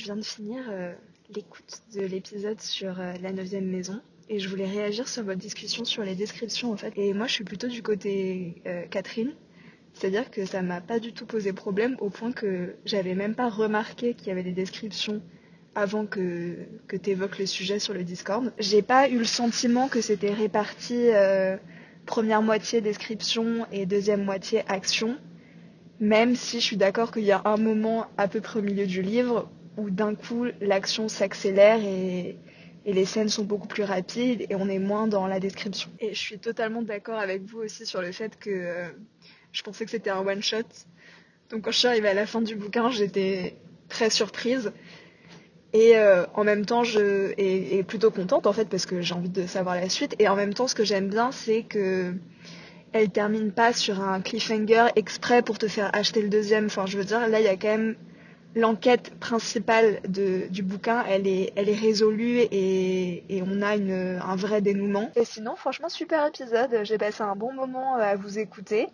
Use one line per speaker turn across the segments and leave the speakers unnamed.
je viens de finir euh, l'écoute de l'épisode sur euh, la neuvième maison et je voulais réagir sur votre discussion sur les descriptions en fait. Et moi je suis plutôt du côté euh, Catherine, c'est-à-dire que ça m'a pas du tout posé problème au point que j'avais même pas remarqué qu'il y avait des descriptions avant que, que tu évoques le sujet sur le Discord. J'ai pas eu le sentiment que c'était réparti première moitié description et deuxième moitié action, même si je suis d'accord qu'il y a un moment à peu près au milieu du livre où d'un coup l'action s'accélère et, les scènes sont beaucoup plus rapides et on est moins dans la description. Et je suis totalement d'accord avec vous aussi sur le fait que euh, je pensais que c'était un one shot. Donc quand je suis arrivée à la fin du bouquin, j'étais très surprise. Et euh, en même temps, je et, et plutôt contente en fait parce que j'ai envie de savoir la suite. Et en même temps, ce que j'aime bien, c'est que elle termine pas sur un cliffhanger exprès pour te faire acheter le deuxième. Enfin, je veux dire, là, il y a quand même l'enquête principale de, du bouquin, elle est, elle est résolue et, et on a une, un vrai dénouement. Et sinon, franchement, super épisode. J'ai passé un bon moment euh, à vous écouter.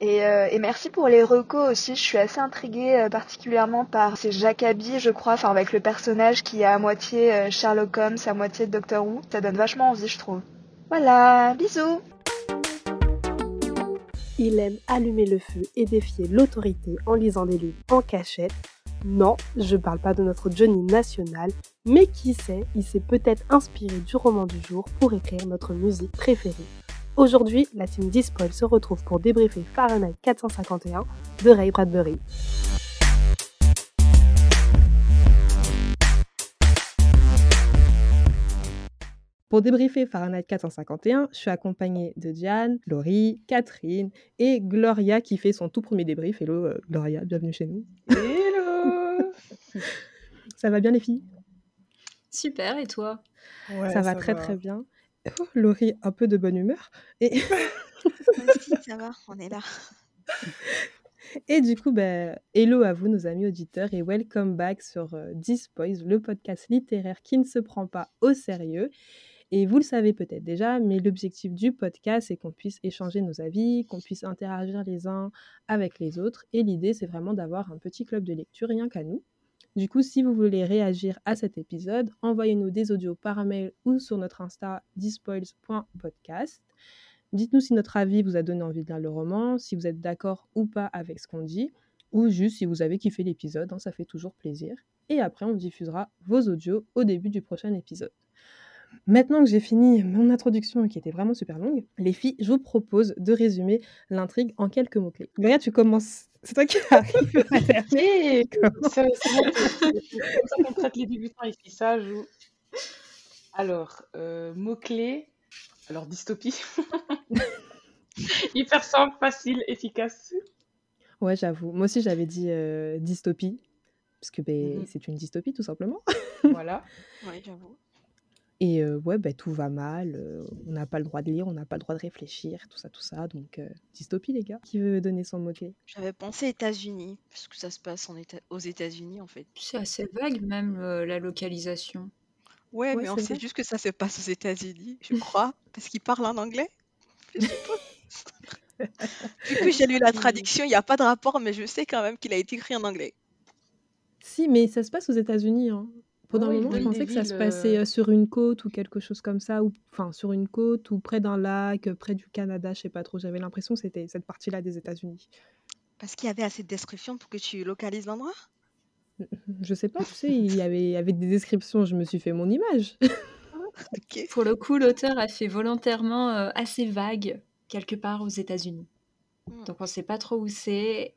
Et, euh, et merci pour les recos aussi. Je suis assez intriguée euh, particulièrement par ces Jacobi, je crois, enfin avec le personnage qui est à moitié euh, Sherlock Holmes, à moitié Doctor Who. Ça donne vachement envie, je trouve. Voilà, bisous.
Il aime allumer le feu et défier l'autorité en lisant des livres en cachette. Non, je parle pas de notre Johnny national, mais qui sait, il s'est peut-être inspiré du roman du jour pour écrire notre musique préférée. Aujourd'hui, la team Dispoil se retrouve pour débriefer Fahrenheit 451 de Ray Bradbury. Pour débriefer Fahrenheit 451, je suis accompagnée de Diane, Laurie, Catherine et Gloria qui fait son tout premier débrief. Hello euh, Gloria, bienvenue chez nous. Ça va bien les filles?
Super, et toi?
Ouais,
Ça va très très bien. Oh, Laurie, un peu de bonne humeur. Et,
Merci, ça va, on est là.
et du coup, ben, hello à vous nos amis auditeurs et welcome back sur euh, Dispoise, le podcast littéraire qui ne se prend pas au sérieux. Et vous le savez peut-être déjà, mais l'objectif du podcast, c'est qu'on puisse échanger nos avis, qu'on puisse interagir les uns avec les autres. Et l'idée, c'est vraiment d'avoir un petit club de lecture, rien qu'à nous. Du coup, si vous voulez réagir à cet épisode, envoyez-nous des audios par mail ou sur notre Insta dispoils.podcast. Dites-nous si notre avis vous a donné envie de lire le roman, si vous êtes d'accord ou pas avec ce qu'on dit, ou juste si vous avez kiffé l'épisode, hein, ça fait toujours plaisir. Et après, on diffusera vos audios au début du prochain épisode. Maintenant que j'ai fini mon introduction qui était vraiment super longue, les filles, je vous propose de résumer l'intrigue en quelques mots-clés. Gloria, tu commences. C'est toi qui arrive à terminer.
C'est comme ça qu'on traite les débutants ici, ça joue. Alors, euh, mots-clés. Alors, dystopie. Hyper simple, facile, efficace.
Ouais, j'avoue. Moi aussi, j'avais dit euh, dystopie, parce que ben,
Mhm.
c'est une dystopie, tout simplement.
Voilà.
Oui, j'avoue.
Et euh, ouais, ben, tout va mal, euh, on n'a pas le droit de lire, on n'a pas le droit de réfléchir, tout ça, tout ça. Donc, euh, dystopie, les gars. Qui veut donner son mot-clé?
J'avais pensé États-Unis, parce que ça se passe en Éta- aux États-Unis en fait.
C'est assez vague même euh, la localisation.
Ouais,
Ouais,
mais on sait juste que ça se passe aux États-Unis, je crois, parce qu'ils parlent en anglais. Je suppose. du coup, j'ai lu la traduction, il n'y a pas de rapport, mais je sais quand même qu'il a été écrit en anglais.
Si, mais ça se passe aux États-Unis. Hein. Pendant
Ouais,
un moment, je pensais que ça se passait
euh,
euh, sur une côte ou quelque chose comme ça, ou enfin sur une côte ou près d'un lac, euh, près du Canada, je sais pas trop. J'avais l'impression que c'était cette partie-là des États-Unis.
Parce qu'il y avait assez de descriptions pour que tu localises l'endroit?
Je sais pas, tu sais, il y avait avec des descriptions, je me suis fait mon image.
Ok.
Pour le coup, l'auteur a fait volontairement euh, assez vague quelque part aux États-Unis.
Hmm.
Donc on ne sait pas trop où c'est.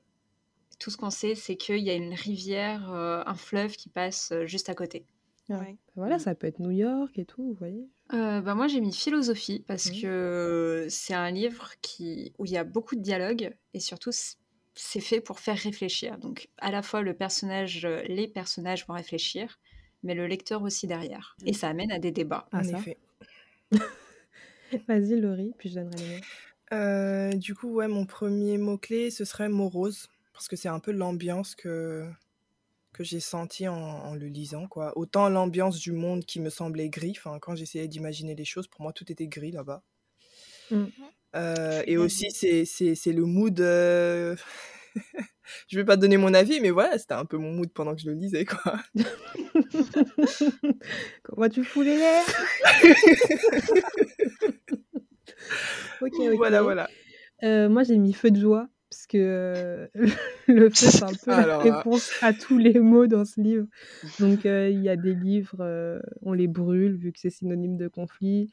Tout ce qu'on sait, c'est qu'il y a une rivière, euh, un fleuve qui passe juste à côté.
Ouais.
Voilà,
Mm.
ça peut être New York et tout, vous voyez.
Euh, bah, moi, j'ai mis philosophie parce que c'est un livre qui, où il y a beaucoup de dialogue et surtout, c'est fait pour faire réfléchir. Donc, à la fois, le personnage, euh, les personnages vont réfléchir, mais le lecteur aussi derrière. Et ça amène à des débats.
Ah,
en
ça.
effet.
Vas-y, Laurie, puis je donnerai les mots.
Euh, du coup, ouais, mon premier mot-clé, ce serait morose, parce que c'est un peu l'ambiance que, que j'ai sentie en, en le lisant, quoi. Autant l'ambiance du monde qui me semblait gris, quand j'essayais d'imaginer les choses, pour moi, tout était gris là-bas.
Mm.
Euh, et aussi, c'est, c'est, c'est le mood euh, je vais pas donner mon avis, mais voilà, c'était un peu mon mood pendant que je le lisais, quoi.
Comment tu fous les l'air Ok, ok.
Voilà, voilà.
Euh, moi, j'ai mis feu de joie parce que euh, le feu, c'est un peu
Alors
la
là.
réponse à tous les mots dans ce livre. Donc, euh, il y a des livres, euh, on les brûle vu que c'est synonyme de conflit.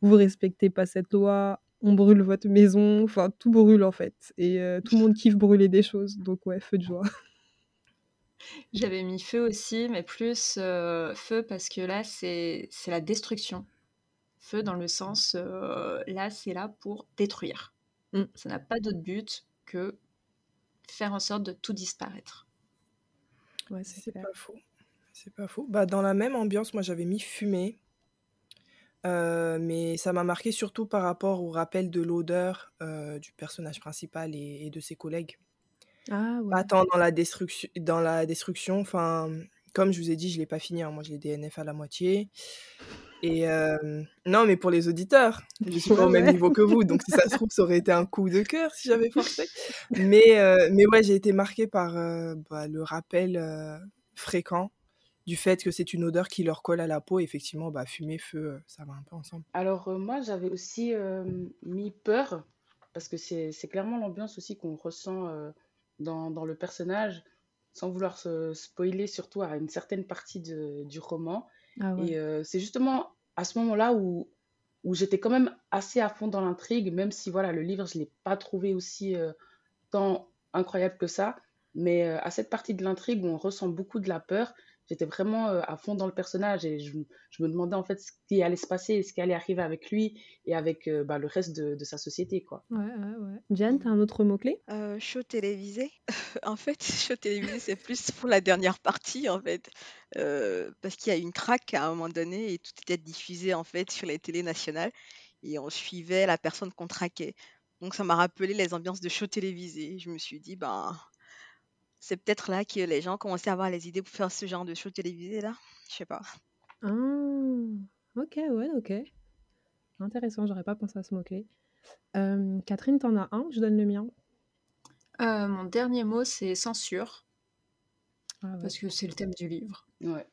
Vous respectez pas cette loi, on brûle votre maison. Enfin, tout brûle en fait. Et euh, tout le monde kiffe brûler des choses. Donc, ouais, feu de joie.
J'avais mis feu aussi, mais plus euh, feu parce que là, c'est c'est la destruction. Feu dans le sens, euh, là, c'est là pour détruire.
Mm.
Ça n'a pas d'autre but que faire en sorte de tout disparaître.
Ouais, c'est
pas faux. C'est pas faux. Bah, dans la même ambiance, moi j'avais mis fumée. Euh, mais ça m'a marqué surtout par rapport au rappel de l'odeur euh, du personnage principal et, et de ses collègues.
Ah ouais.
Pas tant dans la destruction, dans la destruction. Enfin, comme je vous ai dit, je l'ai pas fini. hein. Moi, je l'ai DNF à la moitié. Et euh, non, mais pour les auditeurs, je suis pas au même niveau que vous, donc si ça se trouve, ça aurait été un coup de cœur si j'avais forcé. Mais, euh, mais ouais, j'ai été marquée par euh, bah, le rappel fréquent du fait que c'est une odeur qui leur colle à la peau. Effectivement, bah, fumée, feu, ça va un peu ensemble.
Alors, moi, j'avais aussi mis peur, parce que c'est clairement l'ambiance aussi qu'on ressent dans, dans le personnage, sans vouloir se spoiler, surtout à une certaine partie de- du roman.
Ah ouais.
Et euh, c'est justement à ce moment-là où, où j'étais quand même assez à fond dans l'intrigue, même si voilà, le livre, je ne l'ai pas trouvé aussi euh, tant incroyable que ça. Mais euh, à cette partie de l'intrigue où on ressent beaucoup de la peur, j'étais vraiment euh, à fond dans le personnage et je, je me demandais en fait ce qui allait se passer, ce qui allait arriver avec lui et avec euh, bah, le reste de, de sa société, quoi.
Ouais, ouais, ouais. Jeanne, t'as un autre mot-clé?
Euh, show télévisé. En fait, show télévisé, c'est plus pour la dernière partie, en fait. Euh, parce qu'il y a eu une craque à un moment donné et tout était diffusé, en fait, sur les télés nationales. Et on suivait la personne qu'on traquait. Donc, ça m'a rappelé les ambiances de show télévisé. Je me suis dit, ben, c'est peut-être là que les gens commençaient à avoir les idées pour faire ce genre de show télévisé, là. Je sais pas.
Ah, ok, ouais, ok. Intéressant, j'aurais pas pensé à ce mot-clé. Euh, Catherine, t'en as un? Je donne le mien.
Euh, mon dernier mot, c'est censure,
Ah ouais.
parce que c'est le thème du livre.
Ouais.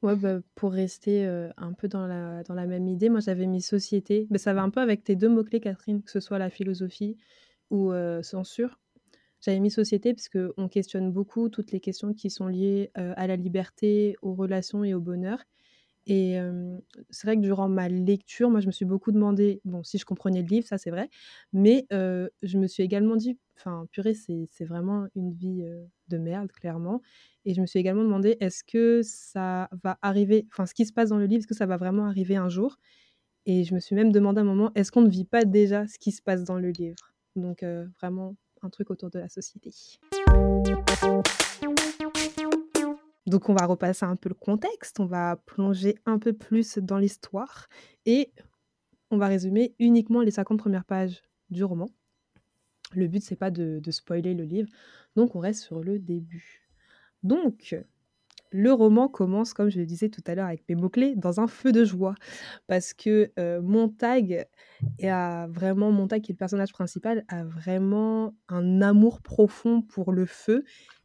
Ouais, bah, pour rester euh, un peu dans la, dans la même idée, moi j'avais mis société. Mais ça va un peu avec tes deux mots-clés, Catherine, que ce soit la philosophie ou euh, censure. J'avais mis société parce qu'on questionne beaucoup toutes les questions qui sont liées euh, à la liberté, aux relations et au bonheur. Et c'est vrai que durant ma lecture, moi je me suis beaucoup demandé, bon, si je comprenais le livre, ça c'est vrai, mais je me suis également dit, enfin, purée, c'est vraiment une vie de merde, clairement. Et je me suis également demandé, est-ce que ça va arriver, enfin, ce qui se passe dans le livre, est-ce que ça va vraiment arriver un jour? Et je me suis même demandé à un moment, est-ce qu'on ne vit pas déjà ce qui se passe dans le livre? Donc, vraiment, truc autour de la société. Donc, on va repasser un peu le contexte, on va plonger un peu plus dans l'histoire et on va résumer uniquement les 50 premières pages du roman. Le but, c'est pas de, de spoiler le livre, donc on reste sur le début. Donc, le roman commence, comme je le disais tout à l'heure avec mes mots-clés, dans un feu de joie. Parce que Montag a vraiment, Montag qui est le personnage principal, a vraiment un amour profond pour le feu.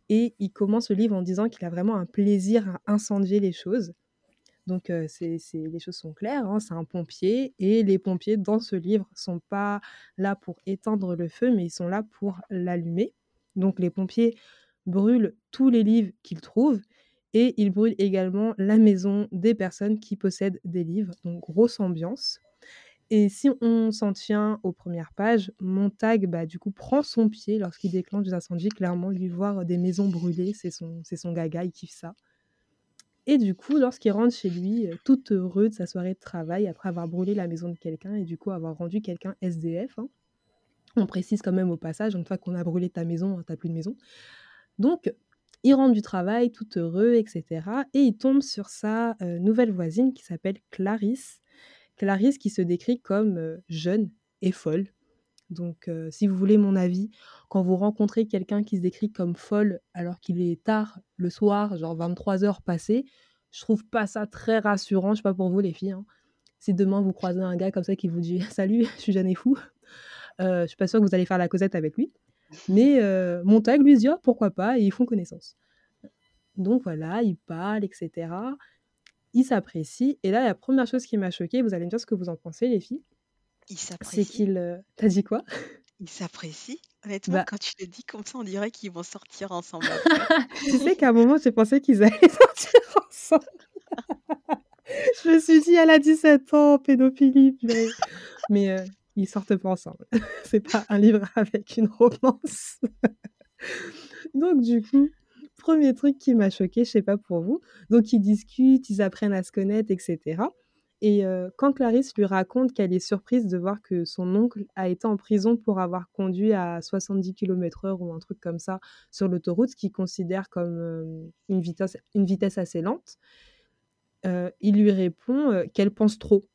Et il commence le livre en disant qu'il a vraiment un plaisir à incendier les choses. Donc euh, les choses sont claires, hein, c'est un pompier. Et les pompiers dans ce livre sont pas là pour éteindre le feu, mais ils sont là pour l'allumer. Donc les pompiers brûlent tous les livres qu'ils trouvent et ils brûlent également la maison des personnes qui possèdent des livres. Donc grosse ambiance. Et si on s'en tient aux premières pages, Montag, bah, du coup, prend son pied lorsqu'il déclenche des incendies. Clairement, lui voir des maisons brûlées, c'est son, son gaga, il kiffe ça. Et du coup, lorsqu'il rentre chez lui, euh, tout heureux de sa soirée de travail, après avoir brûlé la maison de quelqu'un et du coup avoir rendu quelqu'un SDF, hein. on précise quand même au passage, une fois qu'on a brûlé ta maison, hein, t'as plus de maison. Donc, il rentre du travail tout heureux, etc. Et il tombe sur sa euh, nouvelle voisine qui s'appelle Clarisse. Clarisse qui se décrit comme euh, jeune et folle. Donc, euh, si vous voulez mon avis, quand vous rencontrez quelqu'un qui se décrit comme folle alors qu'il est tard le soir, genre 23 heures passées, je trouve pas ça très rassurant. Je sais pas pour vous les filles. hein. Si demain vous croisez un gars comme ça qui vous dit Salut, je suis jeune et fou, je suis pas sûre que vous allez faire la causette avec lui. Mais euh, Montag lui dit, ah, pourquoi pas, et ils font connaissance. Donc voilà, ils parlent, etc. Ils s'apprécient. Et là, la première chose qui m'a choquée, vous allez me dire ce que vous en pensez, les filles,
Il
c'est
s'apprécie.
qu'il... euh, T'as dit quoi?
Il s'apprécie. Honnêtement,
Bah,
quand tu le dis comme ça, on dirait qu'ils vont sortir ensemble
tu sais qu'à un moment, j'ai pensé qu'ils allaient sortir ensemble. Je me suis dit, elle a 17 ans, pédophilie. Mais, mais euh, ils sortent pas ensemble. C'est pas un livre avec une romance. Donc, du coup, premier truc qui m'a choqué, je sais pas pour vous. Donc, ils discutent, ils apprennent à se connaître, etc. Et euh, quand Clarisse lui raconte qu'elle est surprise de voir que son oncle a été en prison pour avoir conduit à 70 km/h ou un truc comme ça sur l'autoroute, qu'il considère comme euh, une, vitesse, assez lente, euh, il lui répond qu'elle pense trop.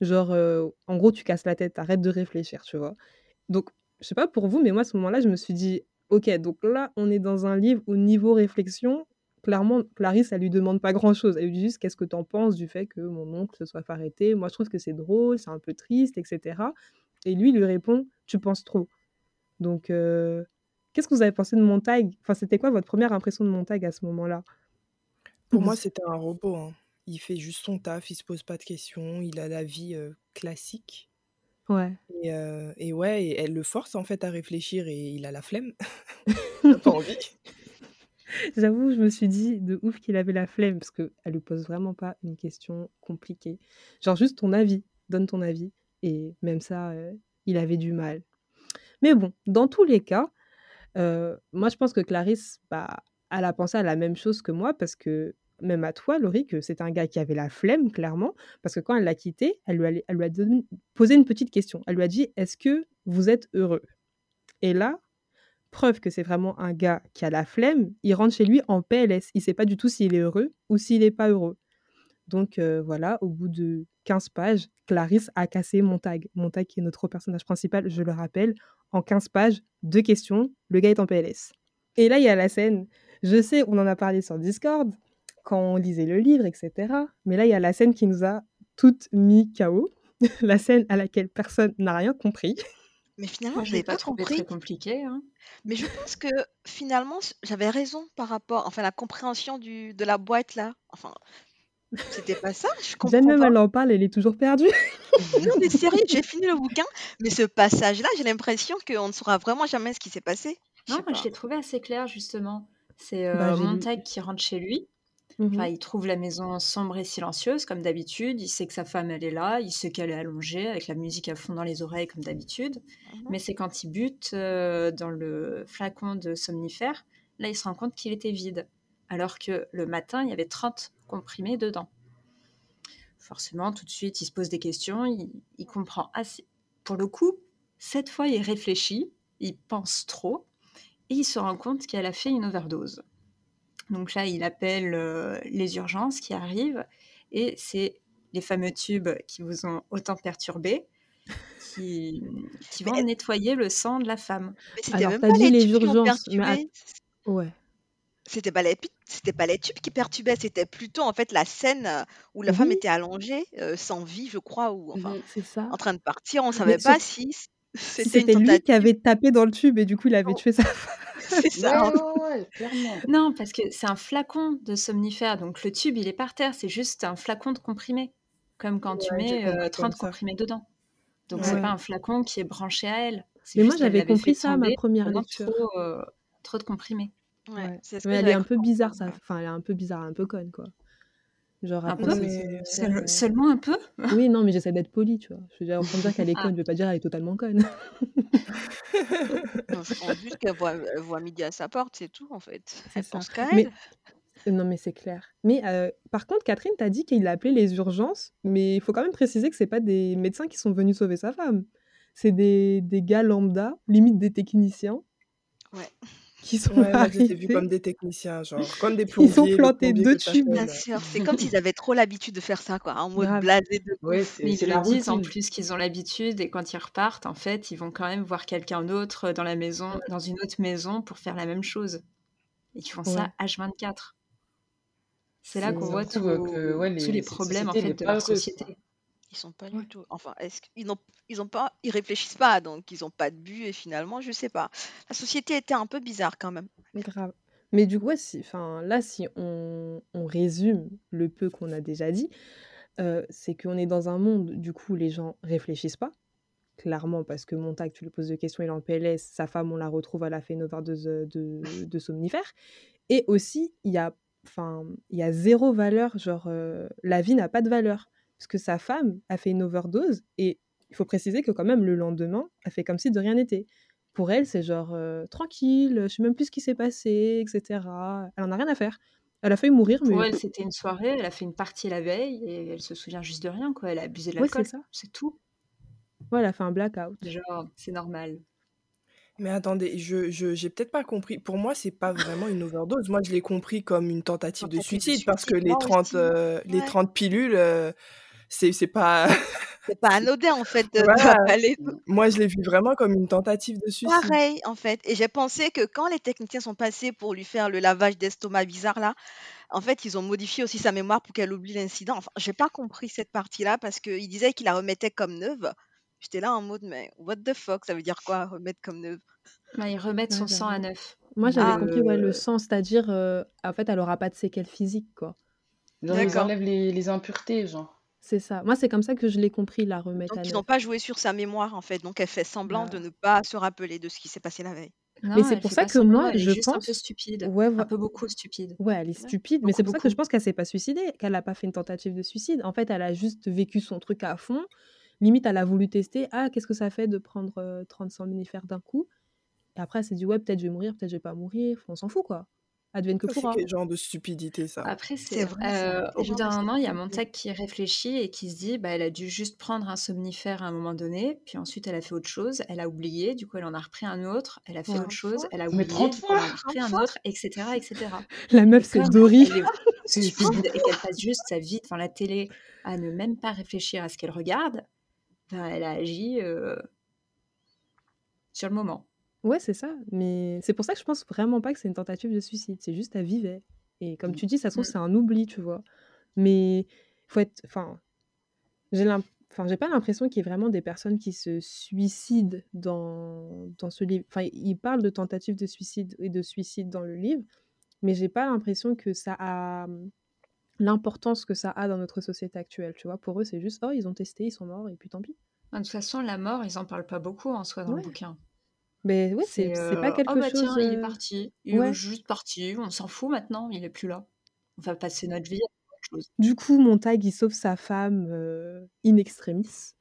Genre, euh, en gros, tu casses la tête, arrête de réfléchir, tu vois. Donc, je sais pas pour vous, mais moi, à ce moment-là, je me suis dit, ok, donc là, on est dans un livre au niveau réflexion. Clairement, Clarisse, elle lui demande pas grand-chose. Elle lui dit juste, qu'est-ce que tu en penses du fait que mon oncle se soit fait arrêter? Moi, je trouve que c'est drôle, c'est un peu triste, etc. Et lui, il lui répond, tu penses trop. Donc, euh, qu'est-ce que vous avez pensé de Montag Enfin, c'était quoi votre première impression de Montag à ce moment-là?
Pour moi, c'était un robot. hein. Il fait juste son taf, il se pose pas de questions, il a la vie euh, classique.
Ouais.
Et, euh, et ouais, et elle le force en fait à réfléchir et il a la flemme. Pas envie.
J'avoue, je me suis dit de ouf qu'il avait la flemme parce qu'elle lui pose vraiment pas une question compliquée. Genre juste ton avis, donne ton avis. Et même ça, euh, il avait du mal. Mais bon, dans tous les cas, moi je pense que Clarisse, bah, elle a pensé à la même chose que moi parce que même à toi, Laurie, que c'est un gars qui avait la flemme, clairement, parce que quand elle l'a quitté, elle lui a, posé une petite question. Elle lui a dit, est-ce que vous êtes heureux? Et là, preuve que c'est vraiment un gars qui a la flemme, il rentre chez lui en PLS. Il sait pas du tout s'il est heureux ou s'il n'est pas heureux. Donc euh, voilà, au bout de 15 pages, Clarisse a cassé Montag. Montag qui est notre personnage principal, je le rappelle. En 15 pages, deux questions, le gars est en PLS. Et là, il y a la scène. Je sais, on en a parlé sur Discord, quand on lisait le livre, etc. Mais là, il y a la scène qui nous a toutes mis KO. la scène à laquelle personne n'a rien compris.
Mais finalement,
Moi,
je n'avais
pas
pas
trouvé
compris.
très compliqué. hein.
Mais je pense que finalement, j'avais raison par rapport, enfin, la compréhension du, de la boîte là. Enfin, c'était pas ça, je
Jeanne,
comprends
même,
pas.
elle en parle, elle est toujours perdue.
Non, mais sérieux, j'ai fini le bouquin, mais ce passage-là, j'ai l'impression qu'on ne saura vraiment jamais ce qui s'est passé.
Non, moi, je l'ai trouvé assez clair, justement. C'est
Bah,
euh,
lu.
Montag qui rentre chez lui. Enfin, il trouve la maison sombre et silencieuse, comme d'habitude. Il sait que sa femme, elle est là. Il sait qu'elle est allongée, avec la musique à fond dans les oreilles, comme d'habitude.
Mhm.
Mais c'est quand il bute euh, dans le flacon de somnifère, là, il se rend compte qu'il était vide. Alors que le matin, il y avait 30 comprimés dedans. Forcément, tout de suite, il se pose des questions. Il, il comprend assez. Pour le coup, cette fois, il réfléchit. Il pense trop. Et il se rend compte qu'elle a fait une overdose. Donc là, il appelle euh, les urgences qui arrivent et c'est les fameux tubes qui vous ont autant perturbé qui, vont nettoyer le sang de la femme.
Mais c'était
Alors,
même
t'as
pas
dit
les
les
tubes qui ont
urgences, mais
perturbé.
Ouais.
C'était pas les c'était pas les tubes qui perturbaient, c'était plutôt en fait la scène où la femme était allongée, euh, sans vie, je crois, ou enfin
c'est ça.
en train de partir. On
Mais
savait pas
sauf
si c'était
lui qui avait tapé dans le tube et du coup il avait
Oh,
tué sa femme.
c'est ça.
Ouais,
en
ouais, ouais, clairement.
Non, parce que c'est un flacon de somnifère, donc le tube il est par terre, c'est juste un flacon de comprimés, comme quand tu mets euh,
compris comme
30
ça.
comprimés dedans. Donc c'est pas un flacon qui est branché à elle, c'est
Mais moi j'avais compris ça à ma première lecture.
trop, euh, trop de comprimés.
Ouais,
Ouais.
c'est ce
Mais elle est un peu bizarre ça. Enfin elle est un peu bizarre, un peu conne quoi. Genre
Un
après
peu
Ouais,
c'est
mais
somnifère.
Seul-
euh,
Seulement un peu?
Oui non mais j'essaie d'être polie tu vois. Je veux dire, en train de dire qu'elle est
Ah,
conne, je vais pas dire elle est totalement conne.
Non, je pense juste qu'elle voit, elle voit midi à sa porte, c'est tout en fait.
C'est
Elle
ça.
pense qu'à
Mais
elle.
non mais c'est clair. Mais euh, par contre Catherine t'as dit qu'il a appelé les urgences, mais il faut quand même préciser que c'est pas des médecins qui sont venus sauver sa femme. C'est des, des gars lambda, limite des techniciens,
Ouais.
Qui sont
Ouais, j'étais vu comme des techniciens, genre comme des
Ils ont
plombiers,
planté deux tubes.
Bien
là.
sûr, c'est comme s'ils avaient trop l'habitude de faire ça, quoi, en mode blasé de
Ouais.
Mais ils le disent en plus qu'ils ont l'habitude et quand ils repartent, en fait, ils vont quand même voir quelqu'un d'autre dans la maison, dans une autre maison pour faire la même chose. Et ils font
Ouais.
ça H24. C'est là qu'on voit
prouve
tous
que ouais,
tous
les,
problèmes en
société,
fait de leur
quoi.
Ils sont pas
Ouais.
du tout. Enfin, est-ce qu'ils n'ont ils ont pas ils réfléchissent pas, donc ils ont pas de but et finalement, je sais pas. La société était un peu bizarre quand même.
Grave. Mais du coup, ouais, si, enfin, là, si on, on résume le peu qu'on a déjà dit, euh, c'est qu'on est dans un monde, du coup, les gens réfléchissent pas, clairement, parce que Montag, tu lui poses des questions, il est en PLS, sa femme, on la retrouve, elle a fait une overdose de, de, de somnifères. Et aussi, il y a, enfin, il y a zéro valeur, genre, euh, la vie n'a pas de valeur. Parce que sa femme a fait une overdose, et il faut préciser que quand même, le lendemain, elle fait comme si de rien n'était pour elle, c'est genre euh, tranquille, je sais même plus ce qui s'est passé, etc. Elle en a rien à faire. Elle a failli mourir, mais
Pour elle, c'était une soirée, elle a fait une partie la veille et elle se souvient juste de rien, quoi. Elle a abusé de
Ouais, c'est
l'alcool,
ça.
c'est tout.
Ouais, elle a fait un blackout.
Genre, c'est normal.
Mais attendez, je, je, j'ai peut-être pas compris. Pour moi, c'est pas vraiment une overdose. Moi, je l'ai compris comme une tentative de suicide parce que les
moi
30,
aussi.
euh, les
Ouais.
30 pilules, euh, c'est, c'est pas.
C'est pas anodin en fait de
Voilà.
d'avaler
Moi, je l'ai vu vraiment comme une tentative de suicide.
Pareil, en fait. Et j'ai pensé que quand les techniciens sont passés pour lui faire le lavage d'estomac bizarre là, en fait, ils ont modifié aussi sa mémoire pour qu'elle oublie l'incident. Enfin, j'ai pas compris cette partie-là parce qu'il disait qu'il la remettait comme neuve. J'étais là en mode, mais what the fuck, ça veut dire quoi, remettre comme neuve?
Bah, ils remettent
Ouais,
son sang à neuf.
Moi, j'avais
Ah.
compris, ouais, le sang, c'est-à-dire, euh, en fait, elle aura pas de séquelles physiques, quoi.
Genre, ils enlèvent les, les impuretés, genre.
C'est ça. Moi, c'est comme ça que je l'ai compris, la remettre
Donc,
à
ils
neuf.
n'ont pas joué sur sa mémoire, en fait. Donc, elle fait semblant de ne pas se rappeler de ce qui s'est passé la veille.
Non,
Mais c'est
elle
pour
fait
ça
pas
que
semblant,
moi,
elle est
je
juste un peu
pense.
stupide.
Ouais,
Un peu beaucoup stupide.
Ouais, elle est
Ouais.
stupide, mais c'est pour ça que je pense qu'elle s'est pas suicidée, qu'elle a pas fait une tentative de suicide. En fait, elle a juste vécu son truc à fond. Limite, elle a voulu tester. Ah, qu'est-ce que ça fait de prendre euh, 30 somnifères d'un coup? Et après, elle s'est dit, ouais, peut-être je vais mourir, peut-être je vais pas mourir. On s'en fout, quoi. Advienne que
Ça, c'est
pourra.
quel genre de stupidité, ça?
Après,
C'est vrai,
euh, au bout d'un moment, il y a. Montag qui réfléchit et qui se dit, bah, elle a dû juste prendre un somnifère à un moment donné, puis ensuite elle a fait autre chose, elle a oublié, du coup elle en a repris un autre, elle a fait
Ouais.
autre chose,
fois
elle a
Mais
oublié,
30
du coup elle en a
fois
repris
30
un
fois?
autre, etc., etc.
La meuf, c'est Dory.
elle est stupide et qu'elle passe juste sa vie devant la télé à ne même pas réfléchir à ce qu'elle regarde, ben, elle a agi euh, sur le moment.
Ouais, c'est ça. Mais c'est pour ça que je pense vraiment pas que c'est une tentative de suicide. C'est juste, elle vivait. Et comme tu dis, ça se trouve, c'est un oubli, tu vois. Mais faut être. Enfin, j'ai Enfin, j'ai pas l'impression qu'il y ait vraiment des personnes qui se suicident dans, dans ce livre. Enfin, il parle de tentative de suicide et de suicide dans le livre, mais j'ai pas l'impression que ça a l'importance que ça a dans notre société actuelle. Tu vois, pour eux, c'est juste, oh, ils ont testé, ils sont morts, et puis tant pis.
De toute façon, la mort, ils en parlent pas beaucoup en soi dans
Ouais.
le bouquin.
Mais ouais, c'est pas
euh,
quelque
oh bah
chose.
tiens, il est parti, il
Ouais.
est juste parti, on s'en fout maintenant, il est plus là. On va passer notre vie à autre chose.
Du coup, Montag, il sauve sa femme euh, in extremis.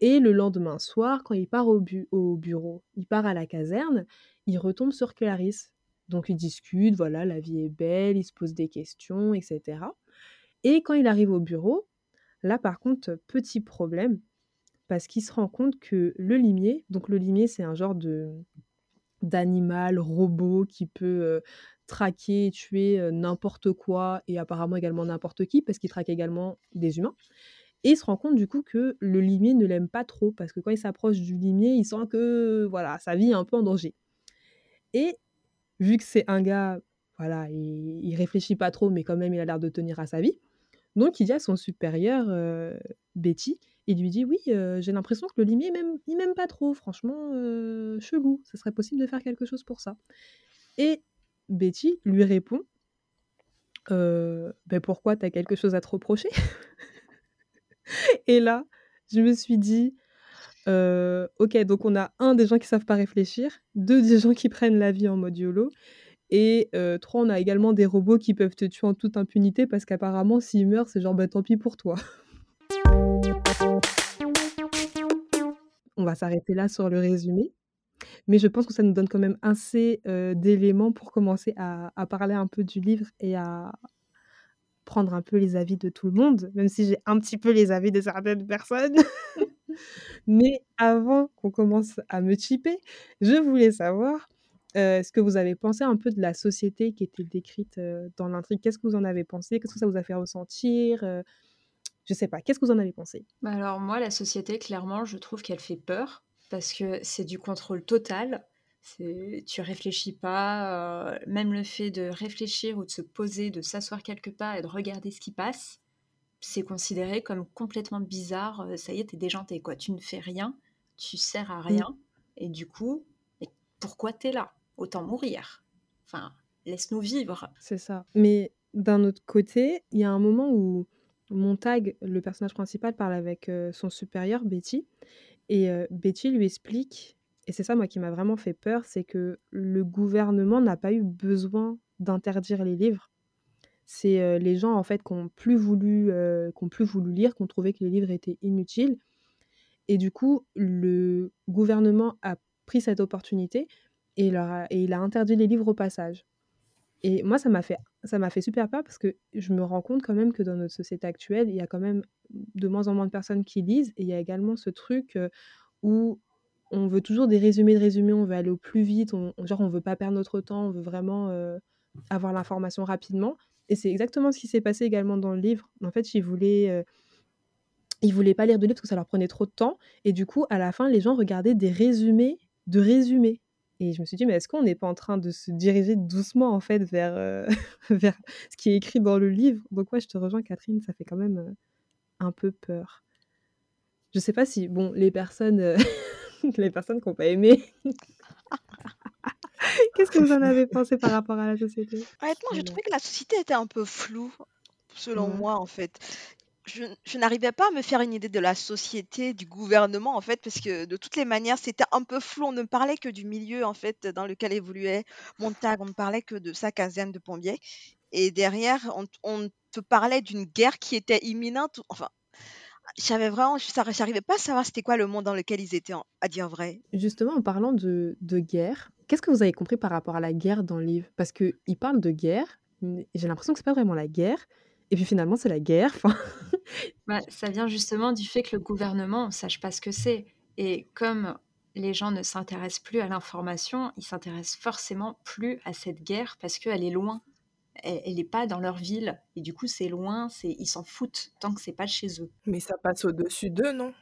Et le lendemain soir, quand il part au, bu- au bureau, il part à la caserne, il retombe sur Clarisse. Donc ils discutent, voilà, la vie est belle, ils se posent des questions, etc. Et quand il arrive au bureau, là par contre, petit problème, parce qu'il se rend compte que le limier, donc le limier c'est un genre d'animal robot qui peut euh, traquer tuer euh, n'importe quoi et apparemment également n'importe qui parce qu'il traque également des humains. Et il se rend compte du coup que le limier ne l'aime pas trop parce que quand il s'approche du limier, il sent que voilà, sa vie est un peu en danger. Et vu que c'est un gars, voilà, il, il réfléchit pas trop, mais quand même il a l'air de tenir à sa vie. Donc il dit à son supérieur, euh, Betty, il lui dit oui, euh, j'ai l'impression que le limier même, il m'aime pas trop, franchement, euh, chelou. Ça serait possible de faire quelque chose pour ça. Et Betty lui répond, euh, ben pourquoi t'as quelque chose à te reprocher? Et là, je me suis dit, ok, donc on a un des gens qui savent pas réfléchir, deux des gens qui prennent la vie en mode YOLO, et trois, on a également des robots qui peuvent te tuer en toute impunité parce qu'apparemment, s'ils meurent, c'est genre, bah tant pis pour toi. Va s'arrêter là sur le résumé. Mais je pense que ça nous donne quand même assez euh, d'éléments pour commencer à, à parler un peu du livre et à prendre un peu les avis de tout le monde, même si j'ai un petit peu les avis de certaines personnes. Mais avant qu'on commence à me chipper, je voulais savoir euh, ce que vous avez pensé un peu de la société qui était décrite euh, dans l'intrigue. Qu'est-ce que vous en avez pensé? Qu'est-ce que ça vous a fait ressentir Je sais pas. Qu'est-ce que vous en avez pensé?
Bah alors moi, la société, clairement, je trouve qu'elle fait peur parce que c'est du contrôle total. Tu réfléchis pas, euh, même le fait de réfléchir ou de se poser, de s'asseoir quelque part et de regarder ce qui passe, c'est considéré comme complètement bizarre. Euh, ça y est, t'es déjanté, quoi. Tu ne fais rien, tu sers à
Mmh.
rien, et du coup, mais pourquoi t'es là? Autant mourir. Enfin, laisse-nous vivre.
C'est ça. Mais d'un autre côté, il y a un moment où Montag, le personnage principal, parle avec euh, son supérieur, Betty, et euh, Betty lui explique, et c'est ça moi qui m'a vraiment fait peur, c'est que le gouvernement n'a pas eu besoin d'interdire les livres. C'est euh, les gens en fait qui n'ont plus voulu, qui ont plus voulu lire, qui ont trouvé que les livres étaient inutiles, et du coup le gouvernement a pris cette opportunité et il a interdit les livres au passage. Et moi, ça m'a fait, ça m'a fait super peur parce que je me rends compte quand même que dans notre société actuelle, il y a quand même de moins en moins de personnes qui lisent. Et il y a également ce truc euh, où on veut toujours des résumés de résumés, on veut aller au plus vite, on, on- genre on veut pas perdre notre temps, on veut vraiment euh, avoir l'information rapidement. Et c'est exactement ce qui s'est passé également dans le livre. En fait, ils voulaient, euh, ils voulaient pas lire de livre parce que ça leur prenait trop de temps. Et du coup, à la fin, les gens regardaient des résumés de résumés. Et je me suis dit, mais est-ce qu'on n'est pas en train de se diriger doucement, en fait, vers, euh, vers ce qui est écrit dans le livre? Donc, ouais, je te rejoins, Catherine, ça fait quand même euh, un peu peur. Je sais pas si, bon, les personnes, euh, les personnes qui n'ont pas aimé, qu'est-ce que vous en avez pensé par rapport à la société?
Honnêtement, je
Alors.
trouvais que la société était un peu floue, selon
Ouais.
moi, en fait. Je, n'arrivais pas à me faire une idée de la société, du gouvernement, en fait, parce que de toutes les manières, c'était un peu flou. On ne parlait que du milieu, en fait, dans lequel évoluait Montag. On ne parlait que de sa caserne de plombier. Et derrière, on, te parlait d'une guerre qui était imminente. Enfin, j'avais vraiment, je n'arrivais pas à savoir c'était quoi le monde dans lequel ils étaient, en- à dire vrai.
Justement, en parlant de, guerre, qu'est-ce que vous avez compris par rapport à la guerre dans le livre Parce qu'il parle de guerre, j'ai l'impression que c'est pas vraiment la guerre, et puis finalement c'est la guerre.
Bah, ça vient justement du fait que le gouvernement ne sache pas ce que c'est. Et comme les gens ne s'intéressent plus à l'information, ils s'intéressent forcément plus à cette guerre parce qu'elle est loin. Elle n'est pas dans leur ville. Et du coup, c'est loin, c'est ils s'en foutent tant que c'est pas chez eux.
Mais ça passe au-dessus d'eux, non?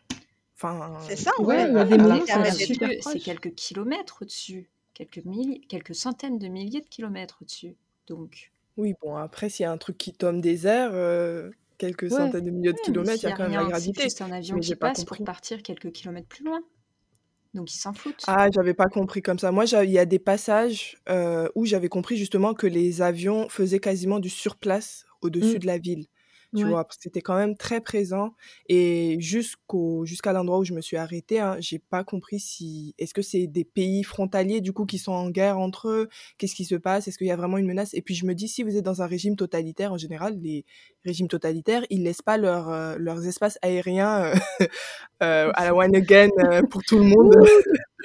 Enfin,
C'est ça,
Ouais,
ouais.
il y a
à
des
la
moments,
Mais
ça a l'air
intermédiaire.
super
au-dessus, c'est quelques kilomètres au-dessus. Quelques, quelques centaines de milliers de kilomètres au-dessus. Donc,
oui, bon, après, s'il y a un truc qui tombe des airs, euh, quelques
Ouais.
centaines de milliers de
ouais, mais
kilomètres, il
s'il
y a
a
quand même la
rien, c'est
gravité.
juste un avion
Mais
qui
j'ai pas
passe pour
compris.
partir quelques kilomètres plus loin. Donc, ils s'en foutent.
Ah, j'avais pas compris comme ça. Moi, j'a- il y a des passages euh, où j'avais compris justement que les avions faisaient quasiment du surplace au-dessus
Mm.
de la ville. Tu
Ouais.
vois, parce que c'était quand même très présent. Et jusqu'au, jusqu'à l'endroit où je me suis arrêtée, hein, j'ai pas compris si, est-ce que c'est des pays frontaliers, du coup, qui sont en guerre entre eux? Qu'est-ce qui se passe? Est-ce qu'il y a vraiment une menace? Et puis, je me dis, si vous êtes dans un régime totalitaire, en général, les régimes totalitaires, ils laissent pas leur, euh, leurs espaces aériens, euh, euh, à la one again, euh, pour tout le monde.
Ouh, tout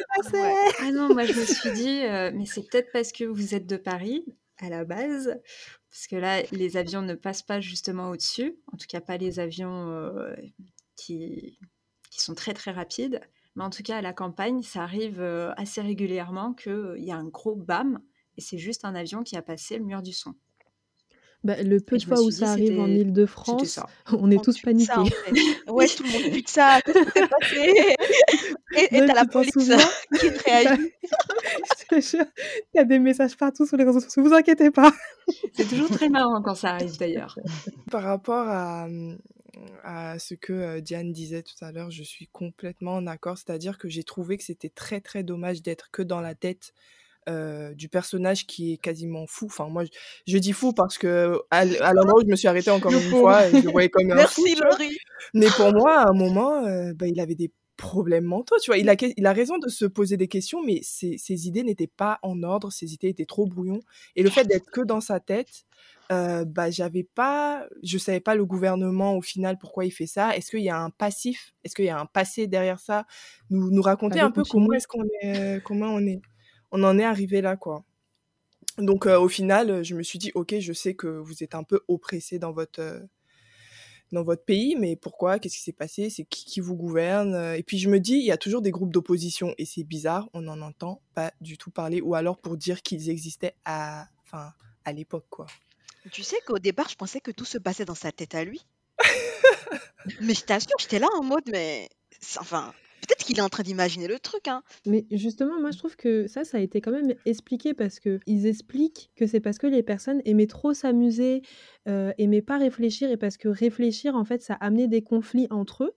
Ouais.
Ah non, moi je me suis dit, euh, mais c'est peut-être parce que vous êtes de Paris à la base, parce que là, les avions ne passent pas justement au-dessus, en tout cas pas les avions euh, qui, qui sont très très rapides, mais en tout cas à la campagne, ça arrive euh, assez régulièrement qu'il y a un gros BAM, et c'est juste un avion qui a passé le mur du son.
Bah, le peu de fois où
dit,
ça arrive en
ça.
on est
On
tous
ça, en
paniqués.
fait. Ouais, tout le monde fuit de ça. Qu'est-ce qui s'est passé? Et t'as la police qui te réagit.
Je te jure, il y a des messages partout sur les réseaux sociaux. Vous inquiétez pas.
C'est toujours très marrant quand ça arrive d'ailleurs.
Par rapport à, à ce que euh, Diane disait tout à l'heure, je suis complètement en accord. C'est-à-dire que j'ai trouvé que c'était très très dommage d'être que dans la tête euh, du personnage qui est quasiment fou. Enfin, moi, je, je dis fou parce que à, l'endroit où je me suis arrêtée encore une fois, je le voyais comme un fou,
Merci,
tu vois.
Laurie.
Mais pour moi, à un moment, euh, bah, il avait des problèmes mentaux, tu vois. Il a, que- il a raison de se poser des questions, mais ses, ses idées n'étaient pas en ordre, ses idées étaient trop brouillons. Et le fait d'être que dans sa tête, euh, bah, j'avais pas, je savais pas le gouvernement au final pourquoi il fait ça. Est-ce qu'il y a un passif? Est-ce qu'il y a un passé derrière ça? Nous, nous raconter un peu comment est-ce qu'on est, comment on est, on en est arrivé là, quoi. Donc, euh, au final, euh, je me suis dit, ok, je sais que vous êtes un peu oppressé dans votre, euh, dans votre pays, mais pourquoi? Qu'est-ce qui s'est passé? C'est qui qui vous gouverne? Et puis je me dis, il y a toujours des groupes d'opposition et c'est bizarre, on n'en entend pas du tout parler, ou alors pour dire qu'ils existaient à, enfin, à l'époque, quoi.
Tu sais qu'au départ, je pensais que tout se passait dans sa tête à lui. Mais je t'assure, j'étais là en mode, mais enfin, peut-être qu'il est en train d'imaginer le truc. Hein.
Mais justement, moi, je trouve que ça, ça a été quand même expliqué parce que ils expliquent que c'est parce que les personnes aimaient trop s'amuser, euh, aimaient pas réfléchir et parce que réfléchir, en fait, ça amenait des conflits entre eux.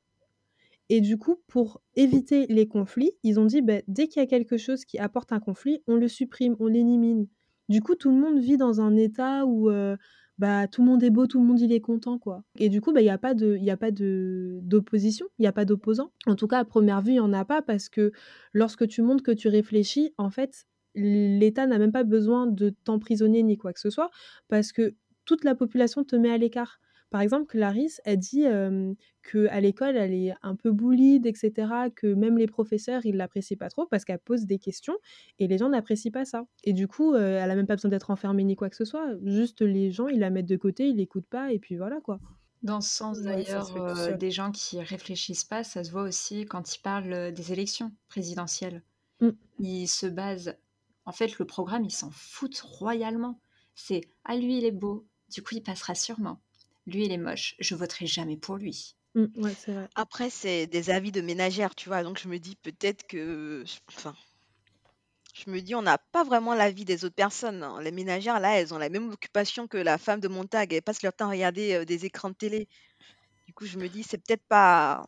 Et du coup, pour éviter les conflits, ils ont dit, bah, dès qu'il y a quelque chose qui apporte un conflit, on le supprime, on l'élimine. Du coup, tout le monde vit dans un état où euh, bah, tout le monde est beau, tout le monde il est content, quoi. Et du coup, bah, il n'y a pas de, il a pas de d'opposition, il n'y a pas d'opposant. En tout cas, à première vue, il n'y en a pas parce que lorsque tu montres que tu réfléchis, en fait, l'État n'a même pas besoin de t'emprisonner ni quoi que ce soit parce que toute la population te met à l'écart. Par exemple, Clarisse, elle dit qu'à l'école, elle est un peu bullied, etc., que même les professeurs, ils l'apprécient pas trop parce qu'elle pose des questions et les gens n'apprécient pas ça. Et du coup, elle a même pas besoin d'être enfermée ni quoi que ce soit. Juste les gens, ils la mettent de côté, ils l'écoutent pas et puis voilà quoi.
Dans ce sens d'ailleurs, des gens qui réfléchissent pas, ça se voit aussi quand ils parlent des élections présidentielles. Mmh. Ils se basent. En fait, le programme, ils s'en foutent royalement. C'est ah lui, il est beau, du coup, il passera sûrement lui il est moche, je voterai jamais pour lui.
Mmh, ouais, c'est vrai.
Après, c'est des avis de ménagères, tu vois. Donc, je me dis peut-être que. Enfin. Je me dis, on n'a pas vraiment l'avis des autres personnes. Hein. Les ménagères, là, elles ont la même occupation que la femme de Montag. Elles passent leur temps à regarder euh, des écrans de télé. Du coup, je me dis, c'est peut-être pas.